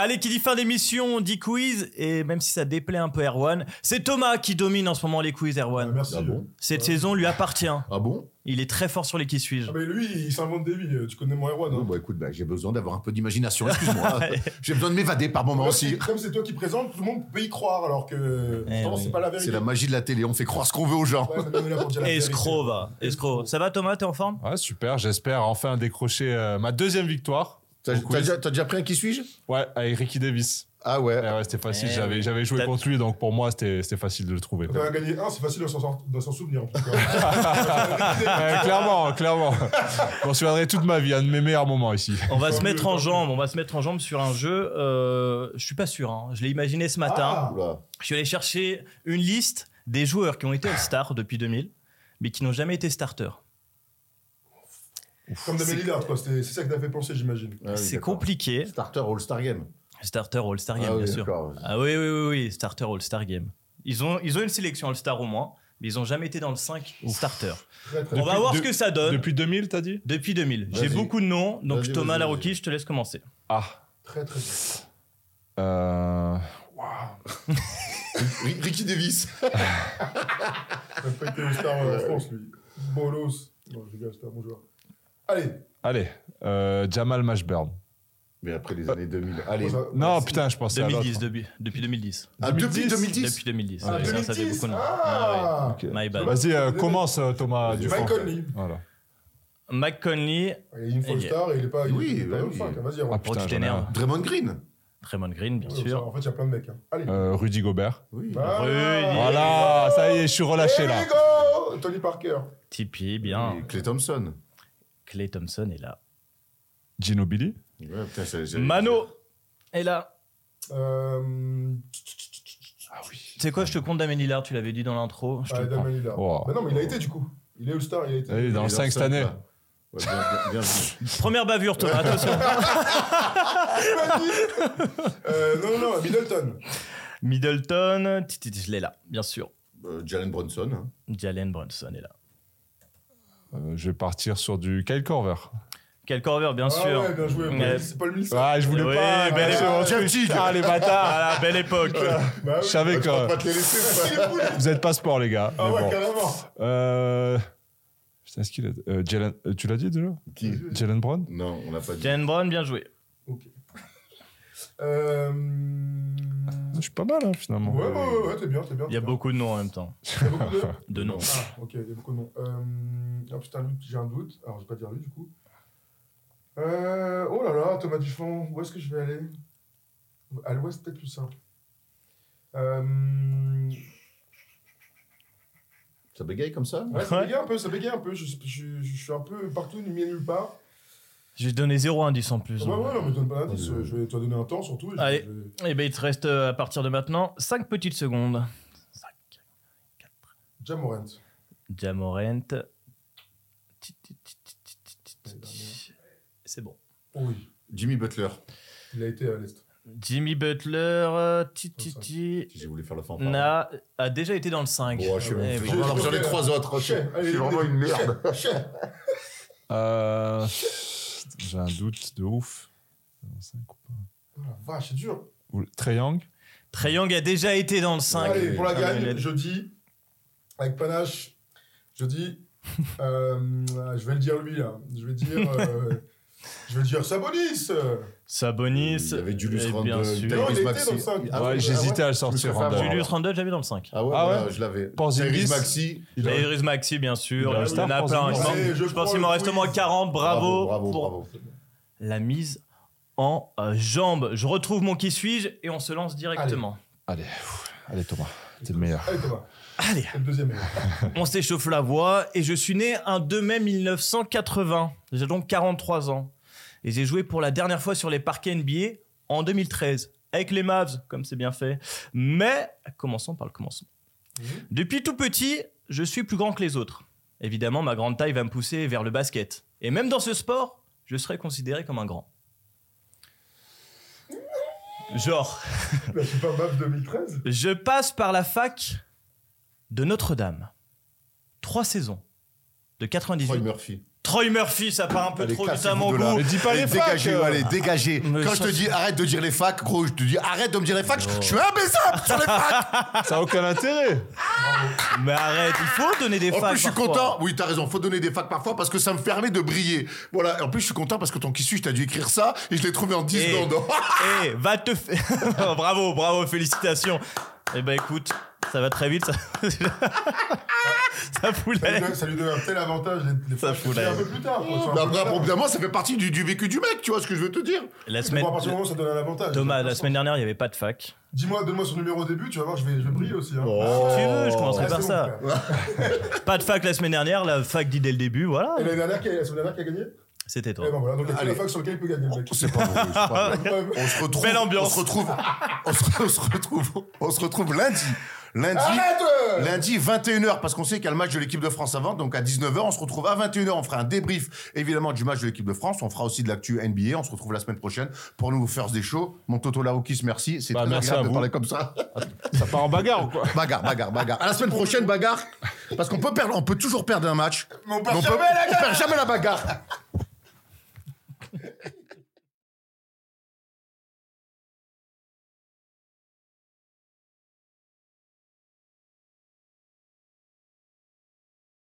Allez, qui dit fin d'émission, dit quiz. Et même si ça déplaît un peu Erwan, c'est Thomas qui domine en ce moment les quiz, Erwan. merci. Ah bon? Cette saison lui appartient. Ah bon? Il est très fort sur les qui suis-je. Ah mais lui, il s'invente des vies. Tu connais mon héros, Bon, non bah écoute, bah, j'ai besoin d'avoir un peu d'imagination, excuse-moi. j'ai besoin de m'évader par moments aussi. c'est- Comme c'est toi qui présente, tout le monde peut y croire alors que Eh non, oui. c'est pas la vérité. C'est la magie de la télé, on fait croire ce qu'on veut aux gens. Ouais. Escroc, va. Escroc. Ça va, Thomas? T'es en forme? Ouais, super, j'espère enfin décrocher euh, ma deuxième victoire. T'as déjà, déjà pris un qui suis-je? Ouais, avec Ricky Davis. Ah ouais. Eh ouais, c'était facile. Eh J'avais, joué contre lui, donc pour moi, c'était, facile de le trouver. Quand on a gagné un, c'est facile de s'en, souvenir. En tout cas. Ouais, clairement, clairement. Je m'en souviendrai toute ma vie, un de mes meilleurs moments ici. On va se mettre en tant jambes. On va se mettre en jambes sur un jeu. Euh, je suis pas sûr. hein. Je l'ai imaginé ce matin. Ah. Je suis allé chercher une liste des joueurs qui ont été All-Star depuis 2000, mais qui n'ont jamais été starters. Comme Damien Lillard, quoi. C'est ça qui t'a fait penser, j'imagine. Ah oui, c'est compliqué. Starter All-Star Game. Starter All-Star Game, ah oui, bien sûr. Ah oui, oui, oui, oui, Starter All-Star Game. Ils ont, ils ont une sélection All-Star au moins, mais ils n'ont jamais été dans le 5 starter. Très, très On va Depuis- voir de- ce que ça donne depuis, Depuis 2000, t'as dit? 2000. J'ai beaucoup de noms, donc Thomas vas-y. je te laisse commencer. Ah. Très, très bien. Euh... Ri- Ricky Davis. Il n'a pas été au star euh, en France, lui. Bolos. Non, je rigole, c'était un bon joueur. Allez. Allez, euh, Jamal Mashburn. Mais après les années 2000. Allez. Ça- Non, putain, je pensais à 2010, l'autre. depuis, depuis 2010. Ah, depuis 2010 Depuis 2010. Ah, ouais, ça, ça fait 2010. beaucoup de noms. Ah. Ah, Ok. ouais. My bad. Vas-y, euh, commence, euh, Thomas. Vas-y, Dufort. Mike Conley. Voilà. Mike Conley, Il est une y a- star il est pas. Oui, il est pas bah oui. Vas-y, Ah, Aaron. Pourquoi putain. Draymond Green. Draymond Green, bien sûr. En fait, il y a plein de mecs. hein. Allez. Euh, Rudy Gobert. Oui. Voilà. Rudy. Voilà, ça y est, je suis relâché là. Tony Parker. Tipeee, bien. Et Clay Thompson. Clay Thompson est là. Ginobili. Ouais, putain, c'est- c'est- Mano est là. Euh. Tu sais quoi, je te compte Damien Lillard, tu l'avais dit dans l'intro. Je te Ah, le prends. Damien Lillard. Wow. Bah non, mais il a été du coup. Il est All-Star, il a été. Allez, dans le Il est 5 cette année. là. Ouais, bien, bien, bien vu. Première bavure, Thomas, attention. Euh, non, non, non, Middleton. Middleton, ti- ti- ti, je l'ai là, bien sûr. Euh, Jalen Bronson. hein. Jalen Brunson est là. Euh, je vais partir sur du Kyle Korver. Quel Corver, bien Ah sûr. ouais, bien joué. Ouais. C'est pas le Millsap. Ah, je voulais Oui, pas. belle lâcher époque. Ah, les bâtards. Ah, la belle époque. Bah oui. Je savais vas que pas te les laisser, vous êtes pas sport, les gars. Ah mais ouais, bon. carrément. Euh... Putain, est-ce qu'il a... euh, Jalen... Tu l'as dit déjà? Qui? Jalen Brown? Non, on l'a pas dit. Jalen Brown, bien joué. Euh... Je suis pas mal, hein, finalement. Ouais, ouais, ouais, ouais, t'es bien, t'es bien. Il y a beaucoup de noms en même temps. Il y a beaucoup de. De noms. Ah, ok, il y a beaucoup de noms. Euh... Ah putain, j'ai un doute. Alors, je vais pas dire lui, du coup. Euh... Oh là là, Thomas Dufont, où est-ce que je vais aller? À l'ouest, peut-être plus simple. Euh... Ça bégaye comme ça? Ouais, ça bégaye un peu, ça bégaye un peu. Je, je, je, je suis un peu partout, ni nulle part. Je vais te donner zéro indice en plus. Ouais, ouais, non, mais donne pas d'indice. Ouais. Je vais te donner un temps surtout. et Allez. je vais- Eh ben, il te reste euh, à partir de maintenant 5 petites secondes. 5, 4, Jamorant. Jamorant. Ti, ti, ti, ti, ti, ti, ti, ti. C'est bon. Oui, Jimmy Butler. il a été à l'est. Jimmy Butler, euh, ti, ti, Oh, ça. ti, Si j'ai voulu faire le fanfare. n'a- a déjà été dans le 5. Bon, je suis Eh je oui. suis vraiment- J'en ai trois autres. Je suis vraiment une merde. Euh... J'ai un doute de ouf. Oh la vache, c'est dur. Trae Young a déjà été dans le 5. Allez, pour la Ah, gagne, je dis, avec panache, je dis, euh, je vais le dire lui là, je vais dire, euh, je vais dire Sabonis. Sabonis. Il y avait Julius Randle, bien sûr. Tyrese Non, il était Maxey. dans le cinq. Ah Ouais, j'hésitais à le Je me sortir. suis fait Randle. Julius Randle, j'avais dans le 5. Ah ouais, Ah voilà, ouais je l'avais. Porzingis. Tyrese Maxi. Il a- Tyrese Maxi, bien sûr. Il a Il un y star, en a plein. Je pense- Allez, je je pense prends qu'il le m'en reste au moins quiz. 40. Bravo, Bravo, pour bravo. la mise en euh, jambe. Je retrouve mon qui suis-je et on se lance directement. Allez, pff, allez Thomas, t'es le meilleur. Allez Thomas, Allez, c'est le deuxième. on s'échauffe la voix et je suis né un 2 mai 1980. J'ai donc 43 ans. Et j'ai joué pour la dernière fois sur les parquets NBA en 2013 avec les Mavs, comme c'est bien fait. Mais commençons par le commencement. Mhm. Depuis tout petit, je suis plus grand que les autres. Évidemment, ma grande taille va me pousser vers le basket. Et même dans ce sport, je serai considéré comme un grand. Genre, La Super Map 2013. je passe par la fac de Notre-Dame. Trois saisons. De 98. Troy Murphy. Troy Murphy, ça part un peu Allez, trop vite à cassez-vous mon de là. goût. Mais dis pas Allez, les facs dégagez, euh. allez, dégagez. Mais Quand ça, je te dis arrête de dire les facs, gros, je te dis arrête de me dire les facs. Je je suis imbécile sur les facs. Ça a aucun intérêt. Mais arrête, il faut donner des En facs. plus, je suis parfois. content. Oui, t'as raison. Faut donner des facs parfois parce que ça me permet de briller. Voilà. En plus, je suis content parce que ton qui suis, t'as dû écrire ça et je l'ai trouvé en 10 Eh. secondes. Eh, va te faire. bravo, bravo, félicitations. Eh ben écoute, Ça va très vite. Ça, ça fout Ça la lui, donne, ça lui donne un tel avantage. Les, les Ça fout c'est la un peu plus tard. quoi, sur un Mais peu après, tard. évidemment, ça fait partie du, du vécu du mec, tu vois ce que je veux te dire. La semaine, à partir du moment où ça donne un avantage. Thomas, la semaine dernière, il n'y avait pas de fac. Dis-moi, donne-moi son numéro au début, tu vas voir, je vais, je vais briller aussi. Hein. Oh. Si tu veux, je commencerai Ouais, par ça. Pas de fac la semaine dernière, la fac dit dès le début, voilà. Et l'année dernière, qui a, la semaine dernière qui a gagné? C'était toi. Et ben voilà, donc il y a que Allez. la fac sur laquelle il peut gagner, le mec. C'est pas c'est On se retrouve. Belle ambiance. On se retrouve. On se, on se retrouve. On se retrouve lundi. Lundi. Arrête Lundi 21h parce qu'on sait qu'il y a le match de l'équipe de France avant donc à 19h on se retrouve à 21h on fera un débrief évidemment du match de l'équipe de France on fera aussi de l'actu NBA on se retrouve la semaine prochaine pour nous faire des shows. Mon Toto Laroukis merci c'est Bah, très merci agréable à de vous. parler comme ça. Ça part en bagarre ou quoi? Bagarre bagarre bagarre. À la semaine prochaine bagarre parce qu'on peut perdre on peut toujours perdre un match Mais on perd Mais on jamais peut- la on perd jamais la bagarre